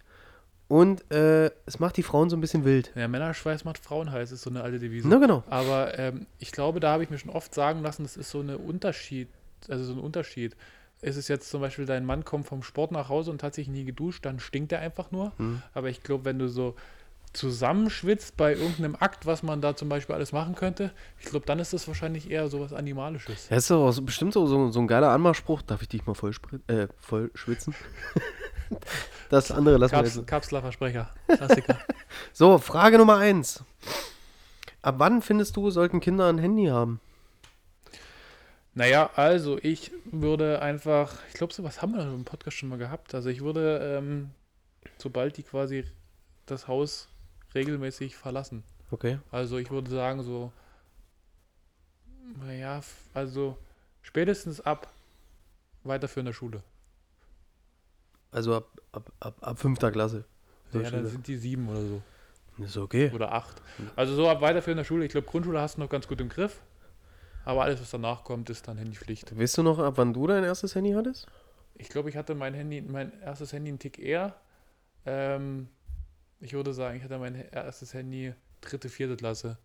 Speaker 2: und äh, es macht die Frauen so ein bisschen wild.
Speaker 1: Ja, Männerschweiß macht Frauen heiß, ist so eine alte Devise.
Speaker 2: Na genau.
Speaker 1: Aber ähm, ich glaube, da habe ich mir schon oft sagen lassen, das ist so eine Unterschied, also so ein Unterschied. Ist es jetzt zum Beispiel, dein Mann kommt vom Sport nach Hause und hat sich nie geduscht, dann stinkt er einfach nur.
Speaker 2: Hm.
Speaker 1: Aber ich glaube, wenn du so zusammenschwitzt bei irgendeinem Akt, was man da zum Beispiel alles machen könnte, ich glaube, dann ist das wahrscheinlich eher sowas Animalisches.
Speaker 2: Das ist doch bestimmt so, so, so ein geiler Anmachspruch. Darf ich dich mal voll, äh, voll schwitzen? das andere lassen wir
Speaker 1: Kaps,
Speaker 2: jetzt.
Speaker 1: Kapsler Versprecher. Klassiker.
Speaker 2: So, Frage Nummer eins. Ab wann findest du, sollten Kinder ein Handy haben?
Speaker 1: Naja, also ich würde einfach, ich glaube, sowas haben wir im Podcast schon mal gehabt. Also ich würde, ähm, sobald die quasi das Haus regelmäßig verlassen.
Speaker 2: Okay.
Speaker 1: Also ich würde sagen, so, naja, also spätestens ab weiterführender Schule.
Speaker 2: Also ab, ab, ab, ab fünfter Klasse.
Speaker 1: Ja, dann
Speaker 2: Schule.
Speaker 1: sind die sieben oder so.
Speaker 2: Ist okay.
Speaker 1: Oder acht. Also so ab weiterführender Schule. Ich glaube, Grundschule hast du noch ganz gut im Griff. Aber alles, was danach kommt, ist dann Handypflicht.
Speaker 2: Weißt du noch, ab wann du dein erstes Handy hattest?
Speaker 1: Ich glaube, ich hatte mein Handy, mein erstes Handy einen Tick eher. Ähm, ich würde sagen, ich hatte mein erstes Handy dritte, vierte Klasse.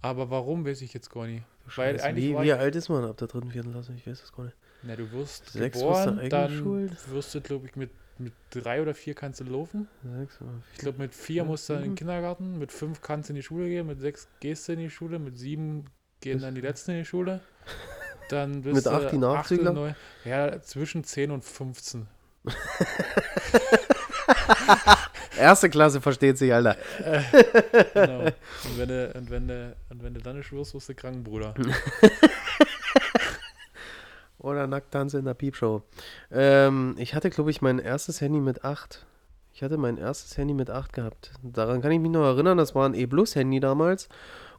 Speaker 1: Aber warum, weiß ich jetzt gar nicht. Weil eigentlich
Speaker 2: wie, wie alt ist man ab der dritten, vierten Klasse? Ich weiß das gar nicht.
Speaker 1: Na, du wirst
Speaker 2: Sechs wirst du
Speaker 1: geboren, dann
Speaker 2: eingeschult.
Speaker 1: wirst du, glaube ich, mit, mit drei oder vier kannst du laufen.
Speaker 2: Sechs, oder
Speaker 1: Ich glaube, mit vier
Speaker 2: Ja,
Speaker 1: musst du in den. Kindergarten, mit fünf kannst du in die Schule gehen, mit sechs gehst du in die Schule, mit sieben gehen dann die letzten in die Schule. Dann bist
Speaker 2: Mit
Speaker 1: du
Speaker 2: acht die
Speaker 1: acht
Speaker 2: Nachzügler?
Speaker 1: neun- Ja, zwischen 10 und 15.
Speaker 2: Erste Klasse versteht sich, Alter.
Speaker 1: Genau. Und wenn du, und wenn du, und wenn du dann nicht wirst, wirst du krank, Bruder.
Speaker 2: Oder Nackttanze in der Piepshow. Ähm, ich hatte, glaube ich, mein erstes Handy mit 8. Ich hatte mein erstes Handy mit 8 gehabt. Daran kann ich mich noch erinnern, das war ein E-Plus-Handy damals.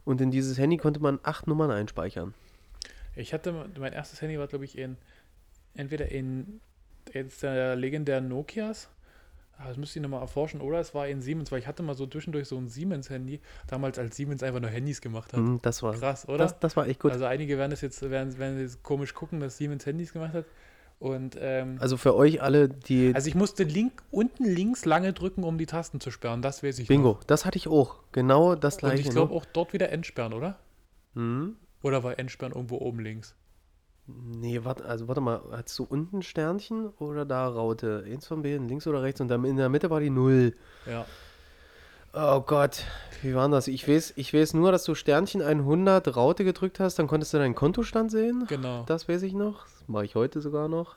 Speaker 2: Und in dieses Handy konnte man acht Nummern einspeichern.
Speaker 1: Ich hatte, mein erstes Handy war, glaube ich, in, entweder in jetzt der legendären Nokias, das müsste ich nochmal erforschen, oder es war in Siemens, weil ich hatte mal so zwischendurch so ein Siemens-Handy, damals als Siemens einfach nur Handys gemacht hat.
Speaker 2: Mhm, das war,
Speaker 1: Krass, oder?
Speaker 2: das, das war echt gut.
Speaker 1: Also einige werden das jetzt, werden, werden jetzt komisch gucken, dass Siemens Handys gemacht hat. Und ähm,
Speaker 2: Also für euch alle, die.
Speaker 1: also ich musste link, unten links lange drücken, um die Tasten zu sperren. Das weiß ich
Speaker 2: Bingo,
Speaker 1: noch.
Speaker 2: das hatte ich auch. Genau das
Speaker 1: Und
Speaker 2: gleiche.
Speaker 1: ich glaube
Speaker 2: ne?
Speaker 1: auch dort wieder entsperren, oder?
Speaker 2: Mhm.
Speaker 1: Oder war entsperren irgendwo oben links?
Speaker 2: Nee, warte, also warte mal, hast du unten Sternchen oder da Raute? Eins von beiden, links oder rechts und dann in der Mitte war die Null.
Speaker 1: Ja.
Speaker 2: Oh Gott, wie war das? Ich weiß, ich weiß nur, dass du Sternchen 100 Raute gedrückt hast, dann konntest du deinen Kontostand sehen.
Speaker 1: Genau.
Speaker 2: Das weiß ich noch. Das mache ich heute sogar noch.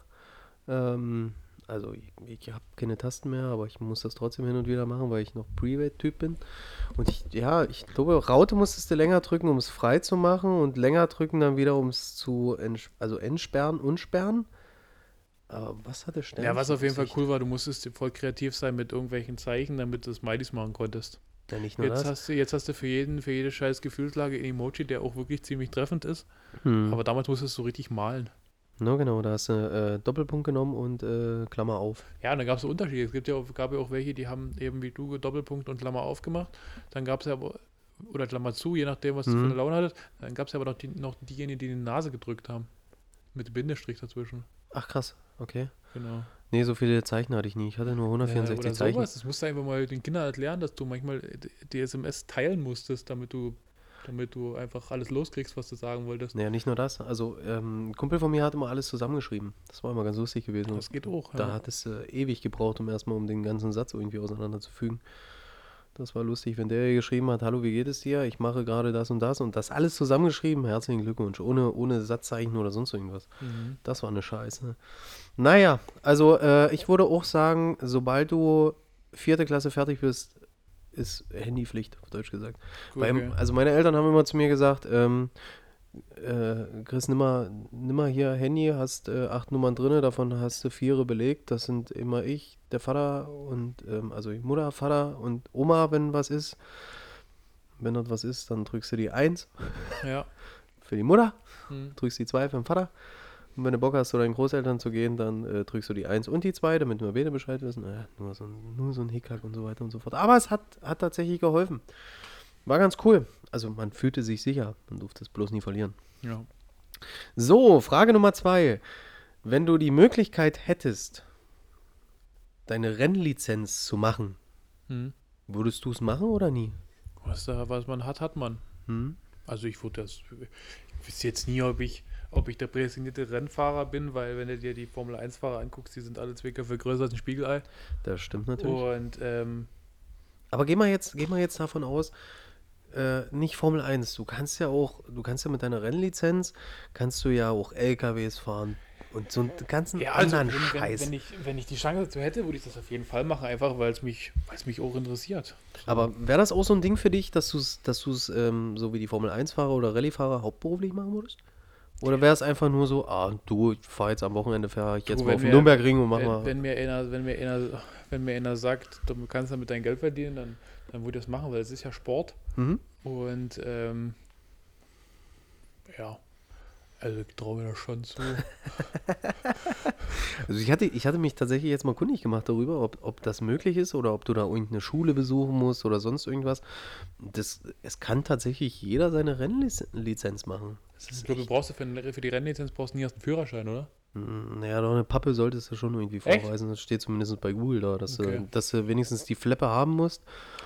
Speaker 2: Ähm, Also ich, ich habe keine Tasten mehr, aber ich muss das trotzdem hin und wieder machen, weil ich noch Private-Typ bin. Und ich, ja, ich glaube, Raute musstest du länger drücken, um es frei zu machen und länger drücken dann wieder, um es zu, ents also entsperren, unsperren. Aber was hatte Stern?
Speaker 1: Ja, was auf jeden Fall cool war, du musstest voll kreativ sein mit irgendwelchen Zeichen, damit du Smileys machen konntest.
Speaker 2: Ja, nicht nur
Speaker 1: Jetzt
Speaker 2: das.
Speaker 1: hast, du, jetzt hast du für jeden, für jede scheiß Gefühlslage ein Emoji, der auch wirklich ziemlich treffend ist.
Speaker 2: Hm.
Speaker 1: Aber damals musstest du richtig malen.
Speaker 2: No, genau, da hast du äh, Doppelpunkt genommen und äh, Klammer auf.
Speaker 1: Ja, und dann gab es so Unterschiede. Es gibt ja auch, gab ja auch welche, die haben eben wie du Doppelpunkt und Klammer aufgemacht. Dann gab es ja aber, oder Klammer zu, je nachdem, was du für
Speaker 2: Mhm.
Speaker 1: eine Laune hattest. Dann gab es ja aber noch, die, noch diejenigen, die die Nase gedrückt haben. Mit Bindestrich dazwischen.
Speaker 2: Ach krass, okay.
Speaker 1: Genau.
Speaker 2: Nee, so viele Zeichen hatte ich nie. Ich hatte nur
Speaker 1: Ja,
Speaker 2: 164
Speaker 1: oder
Speaker 2: Zeichen.
Speaker 1: sowas. Das musst du einfach mal den Kindern erklären, dass du manchmal die SMS teilen musstest, damit du, damit du einfach alles loskriegst, was du sagen wolltest.
Speaker 2: Naja, nicht nur das. Also, ähm, ein Kumpel von mir hat immer alles zusammengeschrieben. Das war immer ganz lustig gewesen.
Speaker 1: Das geht auch.
Speaker 2: Da
Speaker 1: ja.
Speaker 2: hat es äh, ewig gebraucht, um erstmal um den ganzen Satz irgendwie auseinanderzufügen. Das war lustig, wenn der geschrieben hat, hallo, wie geht es dir? Ich mache gerade das und das und das alles zusammengeschrieben. Herzlichen Glückwunsch. Ohne, ohne Satzzeichen oder sonst irgendwas.
Speaker 1: Mhm.
Speaker 2: Das war eine Scheiße. Naja, also äh, ich würde auch sagen, sobald du vierte Klasse fertig bist, ist Handypflicht, auf Deutsch gesagt. Weil,
Speaker 1: okay.
Speaker 2: Also meine Eltern haben immer zu mir gesagt, ähm, äh, Chris, nimm mal, nimm mal hier Handy, hast äh, acht Nummern drin, davon hast du vier belegt. Das sind immer ich, der Vater und ähm, also Mutter, Vater und Oma, wenn was ist. Wenn dort was ist, dann drückst du die Eins
Speaker 1: Ja.
Speaker 2: für die Mutter,
Speaker 1: Mhm.
Speaker 2: drückst die Zwei für den Vater. Und wenn du Bock hast, zu deinen Großeltern zu gehen, dann äh, drückst du die Eins und die Zwei, damit wir beide Bescheid wissen. Äh, nur, so ein, nur so ein Hickhack und so weiter und so fort. Aber es hat, hat tatsächlich geholfen. War ganz cool. Also man fühlte sich sicher. Man durfte es bloß nie verlieren.
Speaker 1: ja.
Speaker 2: So, Frage Nummer zwei. Wenn du die Möglichkeit hättest, deine Rennlizenz zu machen,
Speaker 1: Mhm.
Speaker 2: würdest du es machen oder nie?
Speaker 1: Was, da, was man hat, hat man.
Speaker 2: Hm?
Speaker 1: Also ich würde das. Ich wüsste jetzt nie, ob ich, ob ich der prädestinierte Rennfahrer bin, weil wenn du dir die Formel 1-Fahrer anguckst, die sind alle Zwecke größer als ein Spiegelei.
Speaker 2: Das stimmt natürlich.
Speaker 1: Und ähm,
Speaker 2: Aber geh mal jetzt, geh mal jetzt davon aus, äh, nicht Formel 1. Du kannst ja auch, du kannst ja mit deiner Rennlizenz, kannst du ja auch LKWs fahren und so einen ganzen
Speaker 1: ja, also
Speaker 2: anderen
Speaker 1: wenn,
Speaker 2: Scheiß.
Speaker 1: Wenn, wenn, ich, wenn ich die Chance dazu hätte, würde ich das auf jeden Fall machen, einfach weil es mich, mich auch interessiert.
Speaker 2: Aber wäre das auch so ein Ding für dich, dass du es, dass ähm, so wie die Formel 1-Fahrer oder Rallye-Fahrer hauptberuflich machen würdest? Oder wäre es einfach nur so, ah, du, ich fahre jetzt am Wochenende, fahre ich jetzt
Speaker 1: Du,
Speaker 2: mal auf den Nürnbergring und mach
Speaker 1: wenn,
Speaker 2: mal.
Speaker 1: wenn mir einer, wenn mir einer, wenn mir einer sagt, du kannst damit dein Geld verdienen, dann, dann würde ich das machen, weil es ist ja Sport.
Speaker 2: Mhm.
Speaker 1: Und ähm, ja, also ich traue mir das schon zu.
Speaker 2: Also ich hatte, ich hatte mich tatsächlich jetzt mal kundig gemacht darüber, ob, ob das möglich ist oder ob du da irgendeine Schule besuchen musst oder sonst irgendwas. Das, es kann tatsächlich jeder seine Rennlizenz machen.
Speaker 1: Ich glaube, du
Speaker 2: echt,
Speaker 1: brauchst für, für die Rennlizenz brauchst du nie erst einen Führerschein, oder?
Speaker 2: Mm, naja, doch eine Pappe solltest du schon irgendwie
Speaker 1: Echt?
Speaker 2: vorweisen. Das steht zumindest bei Google da, dass,
Speaker 1: Okay.
Speaker 2: du, dass du wenigstens die Fleppe haben musst.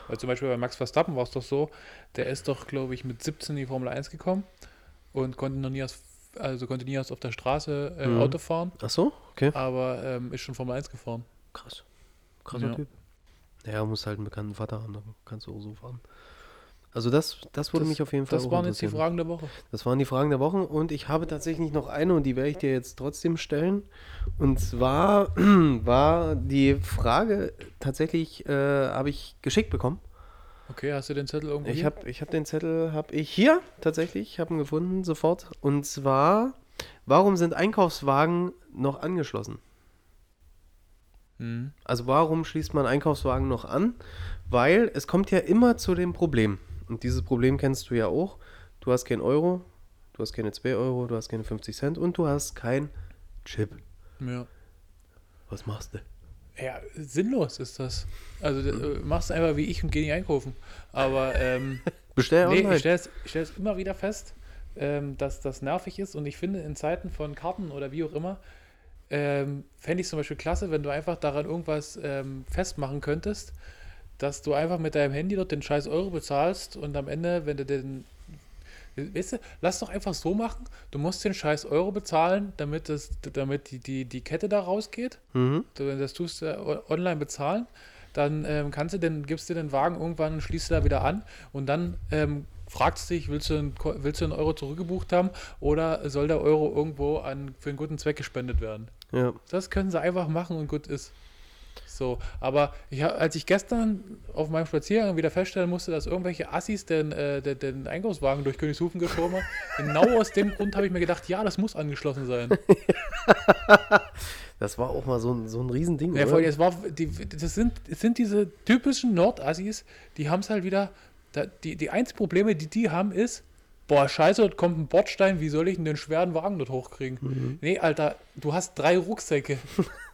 Speaker 1: Weil zum Beispiel bei Max Verstappen war es doch so, der ist doch, glaube ich, mit 17 in die Formel 1 gekommen und konnte noch nie erst, also konnte nie erst auf der Straße äh,
Speaker 2: Mhm.
Speaker 1: Auto fahren,
Speaker 2: Ach so, okay.
Speaker 1: aber ähm, ist schon Formel 1 gefahren.
Speaker 2: Krass. Krasser
Speaker 1: Ja.
Speaker 2: Typ. Ja, musst halt einen bekannten Vater haben, dann kannst du auch so fahren. Also das, das würde
Speaker 1: Das-
Speaker 2: mich auf jeden Fall
Speaker 1: Das
Speaker 2: auch
Speaker 1: waren jetzt die. Fragen der Woche.
Speaker 2: Das waren die Fragen der Wochen und ich habe tatsächlich noch eine und die werde ich dir jetzt trotzdem stellen. Und zwar war die Frage tatsächlich, äh, habe ich geschickt bekommen.
Speaker 1: Okay, hast du den Zettel irgendwo
Speaker 2: Ich habe ich hab den Zettel, habe ich hier tatsächlich, ich habe ihn gefunden sofort. Und zwar, warum sind Einkaufswagen noch angeschlossen?
Speaker 1: Mhm.
Speaker 2: Also warum schließt man Einkaufswagen noch an? Weil es kommt ja immer zu dem Problem. Und dieses Problem kennst du ja auch. Du hast kein Euro, du hast keine 2 Euro, du hast keine 50 Cent und du hast kein Chip.
Speaker 1: Ja.
Speaker 2: Was machst du?
Speaker 1: Ja, sinnlos ist das. Also äh, machst einfach wie ich und geh nicht einkaufen. Aber ähm,
Speaker 2: Bestell
Speaker 1: nee,
Speaker 2: online.
Speaker 1: ich stelle es ich stell's immer wieder fest, ähm, dass das nervig ist. Und ich finde, in Zeiten von Karten oder wie auch immer, ähm, fände ich zum Beispiel klasse, wenn du einfach daran irgendwas ähm, festmachen könntest, dass du einfach mit deinem Handy dort den scheiß Euro bezahlst und am Ende, wenn du den. Weißt du, lass doch einfach so machen. Du musst den scheiß Euro bezahlen, damit, das, damit die, die, die Kette da rausgeht.
Speaker 2: mhm.
Speaker 1: Du, das tust du online bezahlen, dann ähm, kannst du den, gibst du den Wagen irgendwann und schließt du da wieder an und dann ähm, fragt sich, willst du, einen, willst du einen Euro zurückgebucht haben oder soll der Euro irgendwo an, für einen guten Zweck gespendet werden?
Speaker 2: Ja.
Speaker 1: Das können sie einfach machen und gut ist. So, aber ich, als ich gestern auf meinem Spaziergang wieder feststellen musste, dass irgendwelche Assis den, äh, den, den Einkaufswagen durch Königshofen geschoben haben, genau aus dem Grund habe ich mir gedacht, ja, das muss angeschlossen sein.
Speaker 2: Das war auch mal so ein, so ein Riesending.
Speaker 1: Ja,
Speaker 2: oder?
Speaker 1: es war, die, das, sind, das sind diese typischen Nordassis, die haben es halt wieder, da, die, die einzigen Probleme, die die haben, ist, boah, scheiße, dort kommt ein Bordstein, wie soll ich denn den schweren Wagen dort hochkriegen?
Speaker 2: Mhm.
Speaker 1: Nee, Alter, du hast drei Rucksäcke.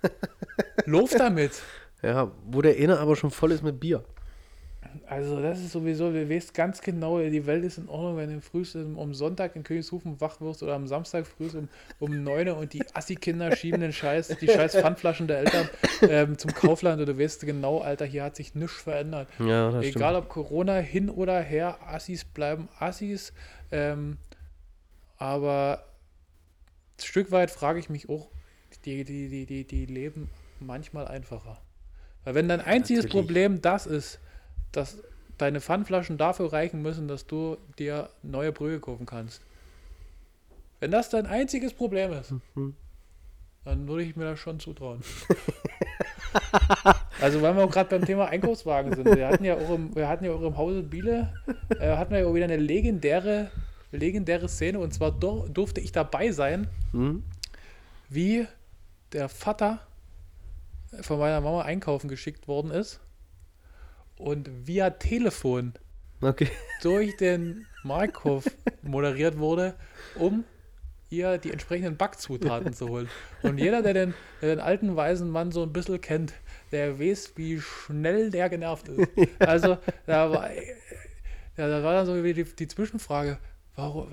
Speaker 1: Lauf damit.
Speaker 2: Ja, wo der eine aber schon voll ist mit Bier.
Speaker 1: Also das ist sowieso, du weißt ganz genau, die Welt ist in Ordnung, wenn du früh um Sonntag in Königshofen wach wirst oder am Samstag früh um, um 9 Uhr und die Assi-Kinder schieben den Scheiß, die scheiß Pfandflaschen der Eltern ähm, zum Kaufland und du weißt genau, Alter, hier hat sich nichts verändert.
Speaker 2: Ja,
Speaker 1: Egal ob Corona hin oder her, Assis bleiben Assis. Ähm, aber ein Stück weit frage ich mich auch, die, die, die, die, die leben manchmal einfacher. Weil wenn dein einziges
Speaker 2: natürlich.
Speaker 1: Problem das ist, dass deine Pfandflaschen dafür reichen müssen, dass du dir neue Brühe kaufen kannst. Wenn das dein einziges Problem ist,
Speaker 2: Mhm.
Speaker 1: dann würde ich mir das schon zutrauen. also weil wir auch gerade beim Thema Einkaufswagen sind. Wir hatten ja auch im, wir hatten ja auch im Hause Biele, äh, hatten wir ja auch wieder eine legendäre, legendäre Szene und zwar dur durfte ich dabei sein,
Speaker 2: Hm?
Speaker 1: wie der Vater von meiner Mama einkaufen geschickt worden ist und via Telefon
Speaker 2: Okay.
Speaker 1: durch den Markthof moderiert wurde, um ihr die entsprechenden Backzutaten zu holen. Und jeder, der den, der den alten weisen Mann so ein bisschen kennt, der weiß, wie schnell der genervt ist. Also, da war, da war dann so wie die, die Zwischenfrage. Warum,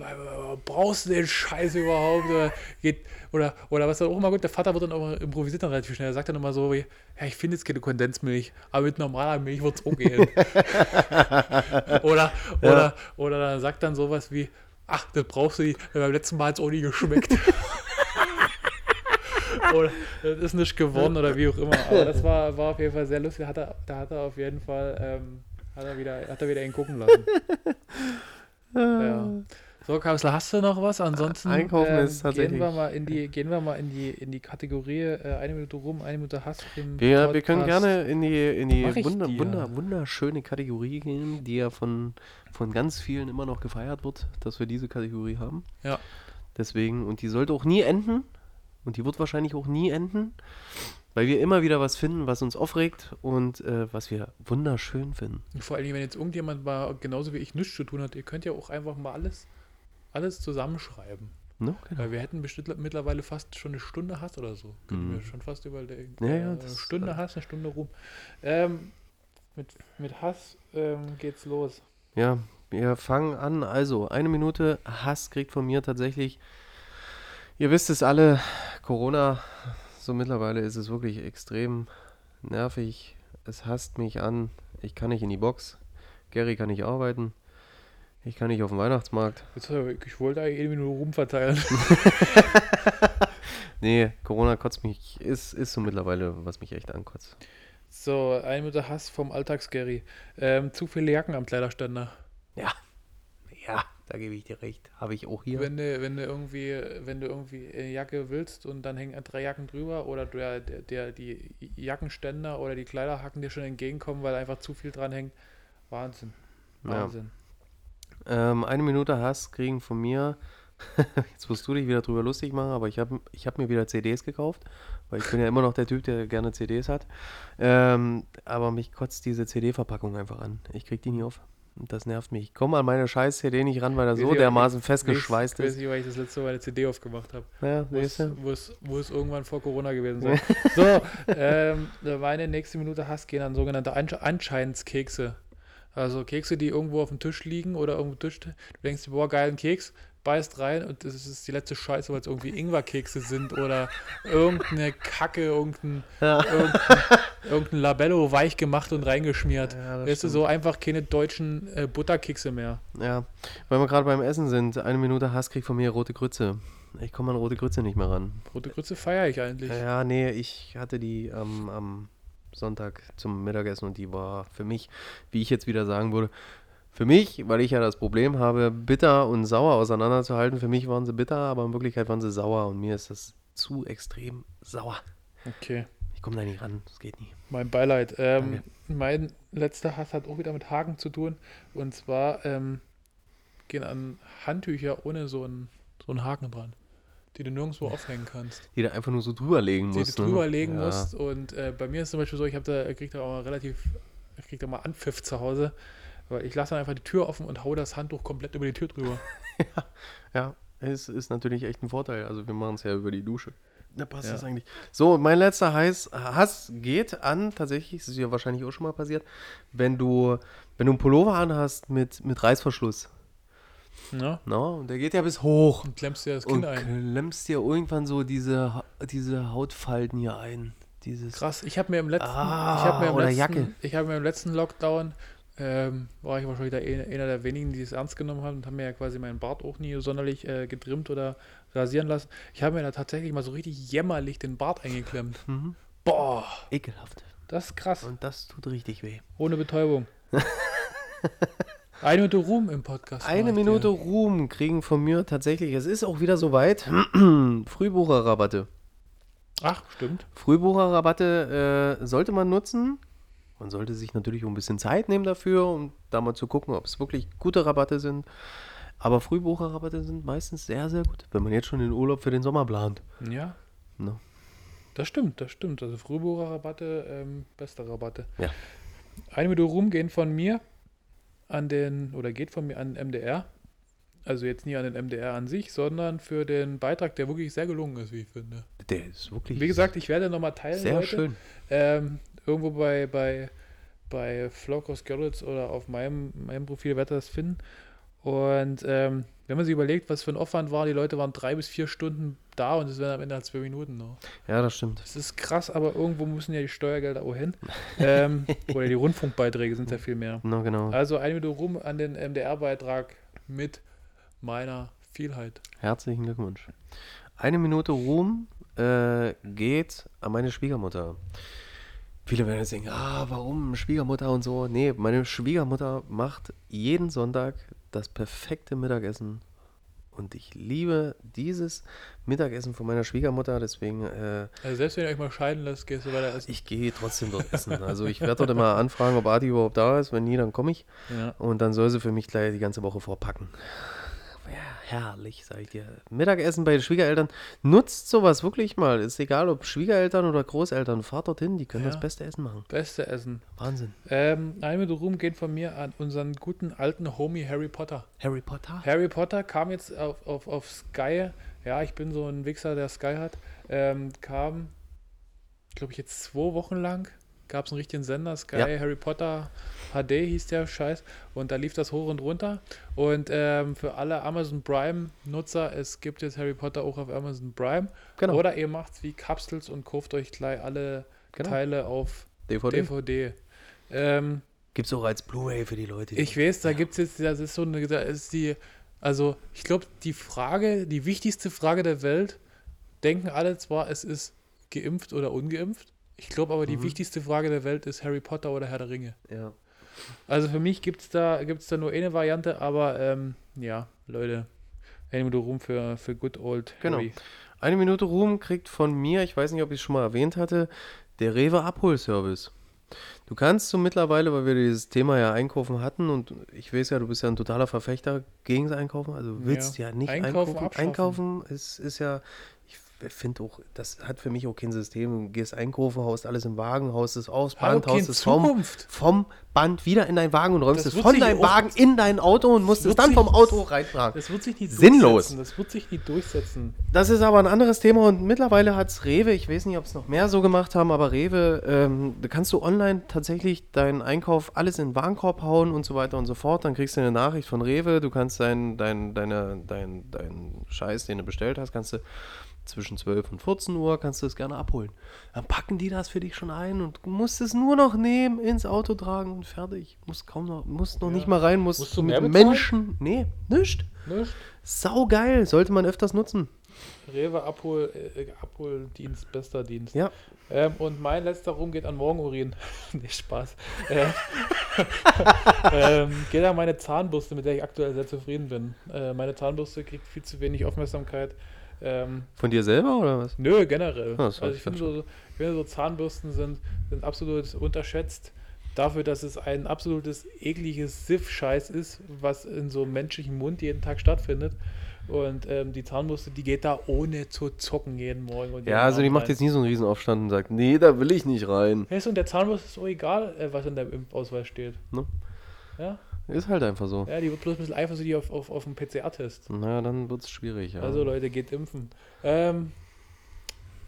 Speaker 1: brauchst du den Scheiß überhaupt? Oder, geht, oder, oder was dann auch immer gut, der Vater wird dann auch improvisiert dann relativ schnell. Er sagt dann immer so wie, ja, ich finde jetzt keine Kondensmilch, aber mit normaler Milch wird es auch gehen. oder, oder, oder dann sagt dann sowas wie, ach, das brauchst du nicht, beim letzten Mal hat es auch nie geschmeckt. oder das ist nicht geworden oder wie auch immer. Aber das war, war auf jeden Fall sehr lustig. Da hat er, da hat er auf jeden Fall, ähm, hat er wieder, hat er wieder ihn gucken lassen. ja. So, Kapsel, hast du noch was? Ansonsten
Speaker 2: Einkaufen
Speaker 1: ähm,
Speaker 2: ist tatsächlich-
Speaker 1: Gehen wir mal in die, gehen wir mal in die, in die Kategorie äh, eine Minute rum, eine Minute Hass im
Speaker 2: Wir, wir können gerne in die, in die wunder, wunder, wunderschöne Kategorie gehen, die ja von, von ganz vielen immer noch gefeiert wird, dass wir diese Kategorie haben.
Speaker 1: Ja.
Speaker 2: Deswegen, und die sollte auch nie enden. Und die wird wahrscheinlich auch nie enden, weil wir immer wieder was finden, was uns aufregt und äh, was wir wunderschön finden.
Speaker 1: Vor allem, wenn jetzt irgendjemand mal genauso wie ich nichts zu tun hat, ihr könnt ja auch einfach mal alles, alles zusammenschreiben.
Speaker 2: Ne? Genau.
Speaker 1: Weil wir hätten bestimmt mittlerweile fast schon eine Stunde Hass oder so. Können
Speaker 2: Mhm.
Speaker 1: wir schon fast überlegen.
Speaker 2: Ja, ja,
Speaker 1: Äh, eine
Speaker 2: das-
Speaker 1: Stunde Hass, eine Stunde Ruhm. Ähm, mit, mit Hass ähm, geht's los.
Speaker 2: Ja, wir fangen an. Also, eine Minute Hass kriegt von mir tatsächlich. Ihr wisst es alle, Corona, so mittlerweile ist es wirklich extrem nervig. Es hasst mich an. Ich kann nicht in die Box. Gary kann nicht arbeiten. Ich kann nicht auf den Weihnachtsmarkt.
Speaker 1: Ich wollte eigentlich eine Minute Ruhm verteilen.
Speaker 2: Nee, Corona kotzt mich, ist, ist so mittlerweile, was mich echt ankotzt.
Speaker 1: So, eine Minute Hass vom Alltagsgary. Ähm, zu viele Jacken am Kleiderständer.
Speaker 2: Ja, ja, da gebe ich dir recht. Habe ich auch hier.
Speaker 1: Wenn du, wenn du irgendwie, wenn du irgendwie eine Jacke willst und dann hängen drei Jacken drüber oder der, der, die Jackenständer oder die Kleiderhaken dir schon entgegenkommen, weil einfach zu viel dran hängt. Wahnsinn.
Speaker 2: Ja.
Speaker 1: Wahnsinn.
Speaker 2: Ähm, eine Minute Hass kriegen von mir. Jetzt musst du dich wieder drüber lustig machen, aber ich habe ich hab mir wieder CDs gekauft, weil ich bin ja immer noch der Typ, der gerne CDs hat. Ähm, aber mich kotzt diese CD-Verpackung einfach an. Ich krieg die nie auf. Das nervt mich. Ich komme an meine scheiß CD nicht ran, weil er
Speaker 1: Weiß
Speaker 2: so dermaßen
Speaker 1: Weiß,
Speaker 2: festgeschweißt
Speaker 1: weiß
Speaker 2: ist.
Speaker 1: ich, weil ich das letzte Mal eine CD aufgemacht habe.
Speaker 2: Ja,
Speaker 1: Wo es, wo, es, wo es irgendwann vor Corona gewesen sein. so, ähm, meine nächste Minute Hass gehen an sogenannte Ansche Anscheinskekse. Also Kekse, die irgendwo auf dem Tisch liegen oder irgendwo Tisch. Du denkst, boah, geilen Keks, beißt rein und das ist die letzte Scheiße, weil es irgendwie Ingwerkekse sind oder irgendeine Kacke, irgendein,
Speaker 2: Ja.
Speaker 1: irgendein, irgendein Labello weich gemacht und reingeschmiert.
Speaker 2: Ja,
Speaker 1: weißt du, so einfach keine deutschen äh, Butterkekse mehr.
Speaker 2: Ja, weil wir gerade beim Essen sind. Eine Minute Hass kriegt von mir rote Grütze. Ich komme an rote Grütze nicht mehr ran.
Speaker 1: Rote Grütze feiere ich eigentlich.
Speaker 2: Ja, nee, ich hatte die am, am Sonntag zum Mittagessen und die war für mich, wie ich jetzt wieder sagen würde, Für mich, weil ich ja das Problem habe, bitter und sauer auseinanderzuhalten, für mich waren sie bitter, aber in Wirklichkeit waren sie sauer und mir ist das zu extrem sauer.
Speaker 1: Okay.
Speaker 2: Ich komme da nicht ran, das geht nicht.
Speaker 1: Mein Beileid. Ähm, mein letzter Hass hat auch wieder mit Haken zu tun. Und zwar ähm, gehen an Handtücher ohne so einen, so einen Haken dran, die du nirgendwo aufhängen kannst.
Speaker 2: Die da einfach nur so drüber legen
Speaker 1: Die
Speaker 2: musst.
Speaker 1: du
Speaker 2: ne?
Speaker 1: drüber legen
Speaker 2: ja.
Speaker 1: musst. Und äh, bei mir ist zum Beispiel so, ich habe da, krieg da auch mal relativ, ich krieg da mal Anpfiff zu Hause. Weil ich lasse dann einfach die Tür offen und hau das Handtuch komplett über die Tür drüber.
Speaker 2: Ja, es ist natürlich echt ein Vorteil. Also wir machen es ja über die Dusche. Da passt
Speaker 1: Ja.
Speaker 2: das eigentlich. So, mein letzter Heiß, Hass geht an, tatsächlich, das ist ja wahrscheinlich auch schon mal passiert, wenn du, wenn du einen Pullover anhast mit, mit Reißverschluss.
Speaker 1: Ja?
Speaker 2: No? Und der geht ja bis hoch.
Speaker 1: Und klemmst dir das
Speaker 2: Und
Speaker 1: Kind ein.
Speaker 2: klemmst dir irgendwann so diese, diese Hautfalten hier ein. Dieses.
Speaker 1: Krass, ich habe mir im letzten,
Speaker 2: Ah,
Speaker 1: ich habe mir im letzten,
Speaker 2: Jacke.
Speaker 1: ich habe mir im letzten Lockdown ähm, war ich wahrscheinlich der, einer der wenigen, die es ernst genommen haben und haben mir ja quasi meinen Bart auch nie sonderlich äh, getrimmt oder rasieren lassen. Ich habe mir da tatsächlich mal so richtig jämmerlich den Bart eingeklemmt.
Speaker 2: Mhm.
Speaker 1: Boah,
Speaker 2: Ekelhaft.
Speaker 1: das ist krass.
Speaker 2: Und das tut richtig weh.
Speaker 1: Ohne Betäubung. Eine Minute Ruhm im Podcast.
Speaker 2: Eine Minute
Speaker 1: dir.
Speaker 2: Ruhm kriegen von mir tatsächlich. Es ist auch wieder soweit. Frühbucherrabatte.
Speaker 1: Ach, stimmt.
Speaker 2: Frühbucherrabatte äh, sollte man nutzen. Man sollte sich natürlich auch ein bisschen Zeit nehmen dafür, um da mal zu gucken, ob es wirklich gute Rabatte sind. Aber Frühbucherrabatte sind meistens sehr, sehr gut, wenn man jetzt schon den Urlaub für den Sommer plant.
Speaker 1: Ja.
Speaker 2: Ne?
Speaker 1: Das stimmt, das stimmt. Also Frühbucherrabatte, ähm, beste Rabatte.
Speaker 2: Ja.
Speaker 1: Eine Minute Ruhm gehen von mir an den, oder geht von mir an den MDR. Also jetzt nie an den MDR an sich, sondern für den Beitrag, der wirklich sehr gelungen ist, wie ich finde.
Speaker 2: Der ist wirklich
Speaker 1: Wie gesagt, ich werde nochmal teilen
Speaker 2: sehr
Speaker 1: heute.
Speaker 2: schön.
Speaker 1: Ähm, irgendwo bei, bei, bei Flowcross Görlitz oder auf meinem, meinem Profil werdet ihr das finden. Und ähm, wenn man sich überlegt, was für ein Aufwand war, die Leute waren drei bis vier Stunden da und es werden am Ende halt zwei Minuten noch.
Speaker 2: Ja, das stimmt.
Speaker 1: Das ist krass, aber irgendwo müssen ja die Steuergelder auch hin. ähm, oder die Rundfunkbeiträge sind ja viel mehr.
Speaker 2: Na, genau.
Speaker 1: Also eine Minute rum an den MDR-Beitrag mit meiner Vielheit.
Speaker 2: Herzlichen Glückwunsch. Eine Minute Ruhm äh, geht an meine Schwiegermutter. Viele werden jetzt denken, ah, warum Schwiegermutter und so. Nee, meine Schwiegermutter macht jeden Sonntag das perfekte Mittagessen. Und ich liebe dieses Mittagessen von meiner Schwiegermutter, deswegen, äh,
Speaker 1: Also selbst wenn ihr euch mal scheiden lässt, gehst du weiter essen.
Speaker 2: ich gehe trotzdem dort essen. Also ich werde dort immer anfragen, ob Adi überhaupt da ist. Wenn nie, dann komme ich.
Speaker 1: Ja.
Speaker 2: Und dann soll sie für mich gleich die ganze Woche vorpacken. Ja, herrlich, sag ich dir. Mittagessen bei den Schwiegereltern. Nutzt sowas wirklich mal. Ist egal, ob Schwiegereltern oder Großeltern. Fahrt dorthin, die können
Speaker 1: Ja.
Speaker 2: das beste Essen machen.
Speaker 1: Beste Essen.
Speaker 2: Wahnsinn.
Speaker 1: Ähm, eine Minute Ruhm geht von mir an unseren guten alten Homie Harry Potter.
Speaker 2: Harry Potter?
Speaker 1: Harry Potter kam jetzt auf, auf, auf Sky. Ja, ich bin so ein Wichser, der Sky hat. Ähm, kam, glaube ich, jetzt zwei Wochen lang. Gab es einen richtigen Sender, Sky
Speaker 2: Ja.
Speaker 1: Harry Potter HD hieß der Scheiß. Und da lief das hoch und runter. Und ähm, für alle Amazon Prime-Nutzer, es gibt jetzt Harry Potter auch auf Amazon Prime.
Speaker 2: Genau.
Speaker 1: Oder ihr macht's wie Kapstels und kauft euch gleich alle
Speaker 2: Genau.
Speaker 1: Teile auf
Speaker 2: DVD.
Speaker 1: DVD. Ähm,
Speaker 2: Gibt's auch als Blu-ray für die Leute. die-
Speaker 1: ich weiß, da gibt es jetzt, das ist so eine, da ist die, also ich glaube, die Frage, die wichtigste Frage der Welt, denken alle zwar, es ist geimpft oder ungeimpft. Ich glaube aber, die
Speaker 2: Mhm.
Speaker 1: wichtigste Frage der Welt ist Harry Potter oder Herr der Ringe.
Speaker 2: Ja.
Speaker 1: Also für mich gibt es da, gibt's da nur eine Variante, aber ähm, ja, Leute, eine Minute rum für, für good old
Speaker 2: Genau.
Speaker 1: Harry.
Speaker 2: Eine Minute Ruhm kriegt von mir, ich weiß nicht, ob ich es schon mal erwähnt hatte, der Rewe Abholservice. Du kannst so mittlerweile, weil wir dieses Thema ja einkaufen hatten und ich weiß ja, du bist ja ein totaler Verfechter gegen das Einkaufen, also du willst ja, nicht
Speaker 1: Einkaufen
Speaker 2: einkaufen. Einkaufen ist, ist ja, finde auch, das hat für mich auch kein System. Du gehst einkaufen, haust alles im Wagen, haust es aus, Band, haust es vom, vom Band wieder in dein Wagen und räumst
Speaker 1: Das
Speaker 2: es von deinem Wagen in dein Auto und musst es dann vom Auto reintragen.
Speaker 1: Das wird sich nicht
Speaker 2: Sinnlos.
Speaker 1: durchsetzen. Das wird sich nicht durchsetzen.
Speaker 2: Das ist aber ein anderes Thema und mittlerweile hat es Rewe, ich weiß nicht, ob es noch mehr so gemacht haben, aber Rewe, ähm, da kannst du online tatsächlich deinen Einkauf alles in den Warenkorb hauen und so weiter und so fort. Dann kriegst du eine Nachricht von Rewe, du kannst deinen dein, deine, dein, dein Scheiß, den du bestellt hast, kannst du zwischen 12 und 14 Uhr, kannst du es gerne abholen. Dann packen die das für dich schon ein und du musst es nur noch nehmen, ins Auto tragen und fertig. Musst kaum noch, musst noch
Speaker 1: Ja.
Speaker 2: nicht mal rein, musst,
Speaker 1: Musst du
Speaker 2: mit? Menschen, nee, nicht.
Speaker 1: Nicht?
Speaker 2: Sau geil, sollte man öfters nutzen.
Speaker 1: Rewe Abhol, äh, Abholdienst, bester Dienst.
Speaker 2: Ja.
Speaker 1: Ähm, und mein letzter Ruhm geht an Morgenurin. nee, Spaß. Äh, ähm, geht an meine Zahnbürste, mit der ich aktuell sehr zufrieden bin. Äh, meine Zahnbürste kriegt viel zu wenig Aufmerksamkeit. Ähm,
Speaker 2: Von dir selber oder was?
Speaker 1: nö, generell.
Speaker 2: Ah,
Speaker 1: also
Speaker 2: ich
Speaker 1: finde, so, ich finde so Zahnbürsten sind, sind absolut unterschätzt. Dafür, dass es ein absolutes ekliges Siff-Scheiß ist, was in so einem menschlichen Mund jeden Tag stattfindet. Und ähm, die Zahnbürste, die geht da ohne zu zucken jeden Morgen. Jeden
Speaker 2: Ja, also die
Speaker 1: Abend
Speaker 2: macht
Speaker 1: rein.
Speaker 2: jetzt nie so einen Riesenaufstand und sagt, nee, da will ich nicht rein.
Speaker 1: Hey, so, und der Zahnbürste ist auch egal, äh, was in deinem Impfausweis steht.
Speaker 2: Ne?
Speaker 1: Ja?
Speaker 2: Ist halt einfach so.
Speaker 1: ja, die wird bloß ein bisschen eifersüchtig auf, auf, auf den PCR-Test.
Speaker 2: Naja, dann wird es schwierig, ja.
Speaker 1: Also Leute, geht impfen. Ähm,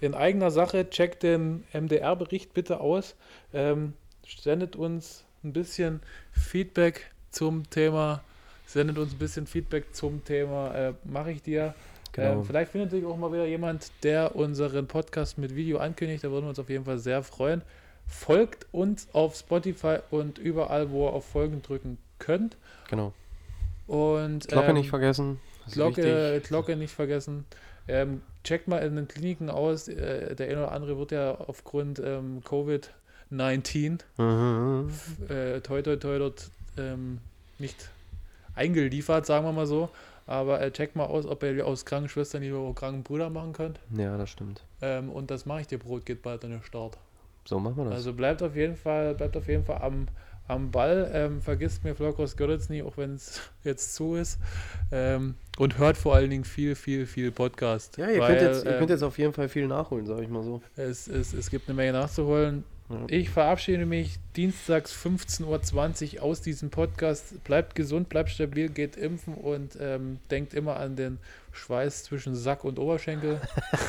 Speaker 1: in eigener Sache, checkt den MDR-Bericht bitte aus. Ähm, sendet uns ein bisschen Feedback zum Thema. Sendet uns ein bisschen Feedback zum Thema. Äh, Mache ich dir.
Speaker 2: genau.
Speaker 1: Ähm, vielleicht findet sich auch mal wieder jemand, der unseren Podcast mit Video ankündigt. Da würden wir uns auf jeden Fall sehr freuen. Folgt uns auf Spotify und überall, wo ihr auf Folgen drücken könnt.
Speaker 2: genau.
Speaker 1: Und
Speaker 2: Glocke
Speaker 1: ähm,
Speaker 2: nicht vergessen.
Speaker 1: Glocke. Glocke nicht vergessen. Ähm, checkt mal in den Kliniken aus. Äh, der eine oder andere wird ja aufgrund ähm, Covid-19
Speaker 2: Mhm.
Speaker 1: äh, toi toi toi dort ähm, nicht eingeliefert, sagen wir mal so. Aber äh, checkt mal aus, ob ihr aus Krankenschwestern lieber auch Krankenbrüder machen könnt.
Speaker 2: Ja, das stimmt.
Speaker 1: Ähm, und das mache ich dir Brot geht bald an den Start.
Speaker 2: So machen wir das.
Speaker 1: Also bleibt auf jeden Fall, bleibt auf jeden Fall am, am Ball. Ähm, vergisst mir Flokos Görlitz nie, auch wenn es jetzt zu ist. Ähm, und hört vor allen Dingen viel, viel, viel Podcast.
Speaker 2: ja, ihr,
Speaker 1: weil,
Speaker 2: könnt jetzt, ihr
Speaker 1: ähm,
Speaker 2: könnt jetzt auf jeden Fall viel nachholen, sag ich mal so.
Speaker 1: es, es, es gibt eine Menge nachzuholen.
Speaker 2: Ja.
Speaker 1: Ich verabschiede mich dienstags 15.20 Uhr aus diesem Podcast. Bleibt gesund, bleibt stabil, geht impfen und ähm, denkt immer an den Schweiß zwischen Sack und Oberschenkel.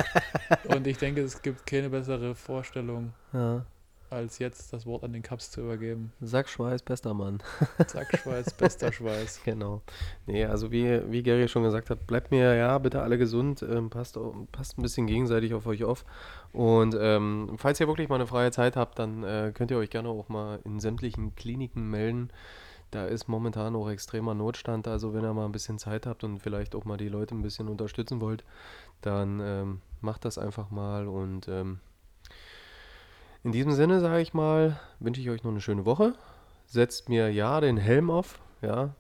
Speaker 1: und ich denke, es gibt keine bessere Vorstellung,
Speaker 2: Ja.
Speaker 1: Als jetzt das Wort an den Kaps zu übergeben.
Speaker 2: Sackschweiß, bester Mann.
Speaker 1: Sackschweiß, bester Schweiß.
Speaker 2: Genau. Nee, also wie, wie Gary schon gesagt hat, bleibt mir ja bitte alle gesund, ähm, passt, passt ein bisschen gegenseitig auf euch auf. Und ähm, falls ihr wirklich mal eine freie Zeit habt, dann äh, könnt ihr euch gerne auch mal in sämtlichen Kliniken melden. Da ist momentan auch extremer Notstand. Also wenn ihr mal ein bisschen Zeit habt und vielleicht auch mal die Leute ein bisschen unterstützen wollt, dann ähm, macht das einfach mal. Und ähm, in diesem Sinne sage ich mal, wünsche ich euch noch eine schöne Woche. Setzt mir ja den Helm auf, ja,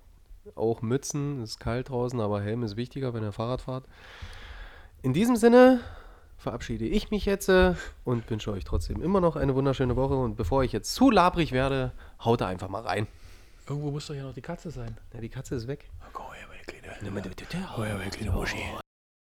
Speaker 2: auch Mützen, ist kalt draußen, aber Helm ist wichtiger, wenn ihr Fahrrad fahrt. In diesem Sinne verabschiede ich mich jetzt äh, und wünsche euch trotzdem immer noch eine wunderschöne Woche. Und bevor ich jetzt zu labrig werde, haut da einfach mal rein.
Speaker 1: Irgendwo muss doch hier noch die Katze sein.
Speaker 2: Ja, die Katze ist weg.
Speaker 1: Komm her, meine Kleine.
Speaker 2: Ja,
Speaker 1: Oh ja, meine kleine Muschi.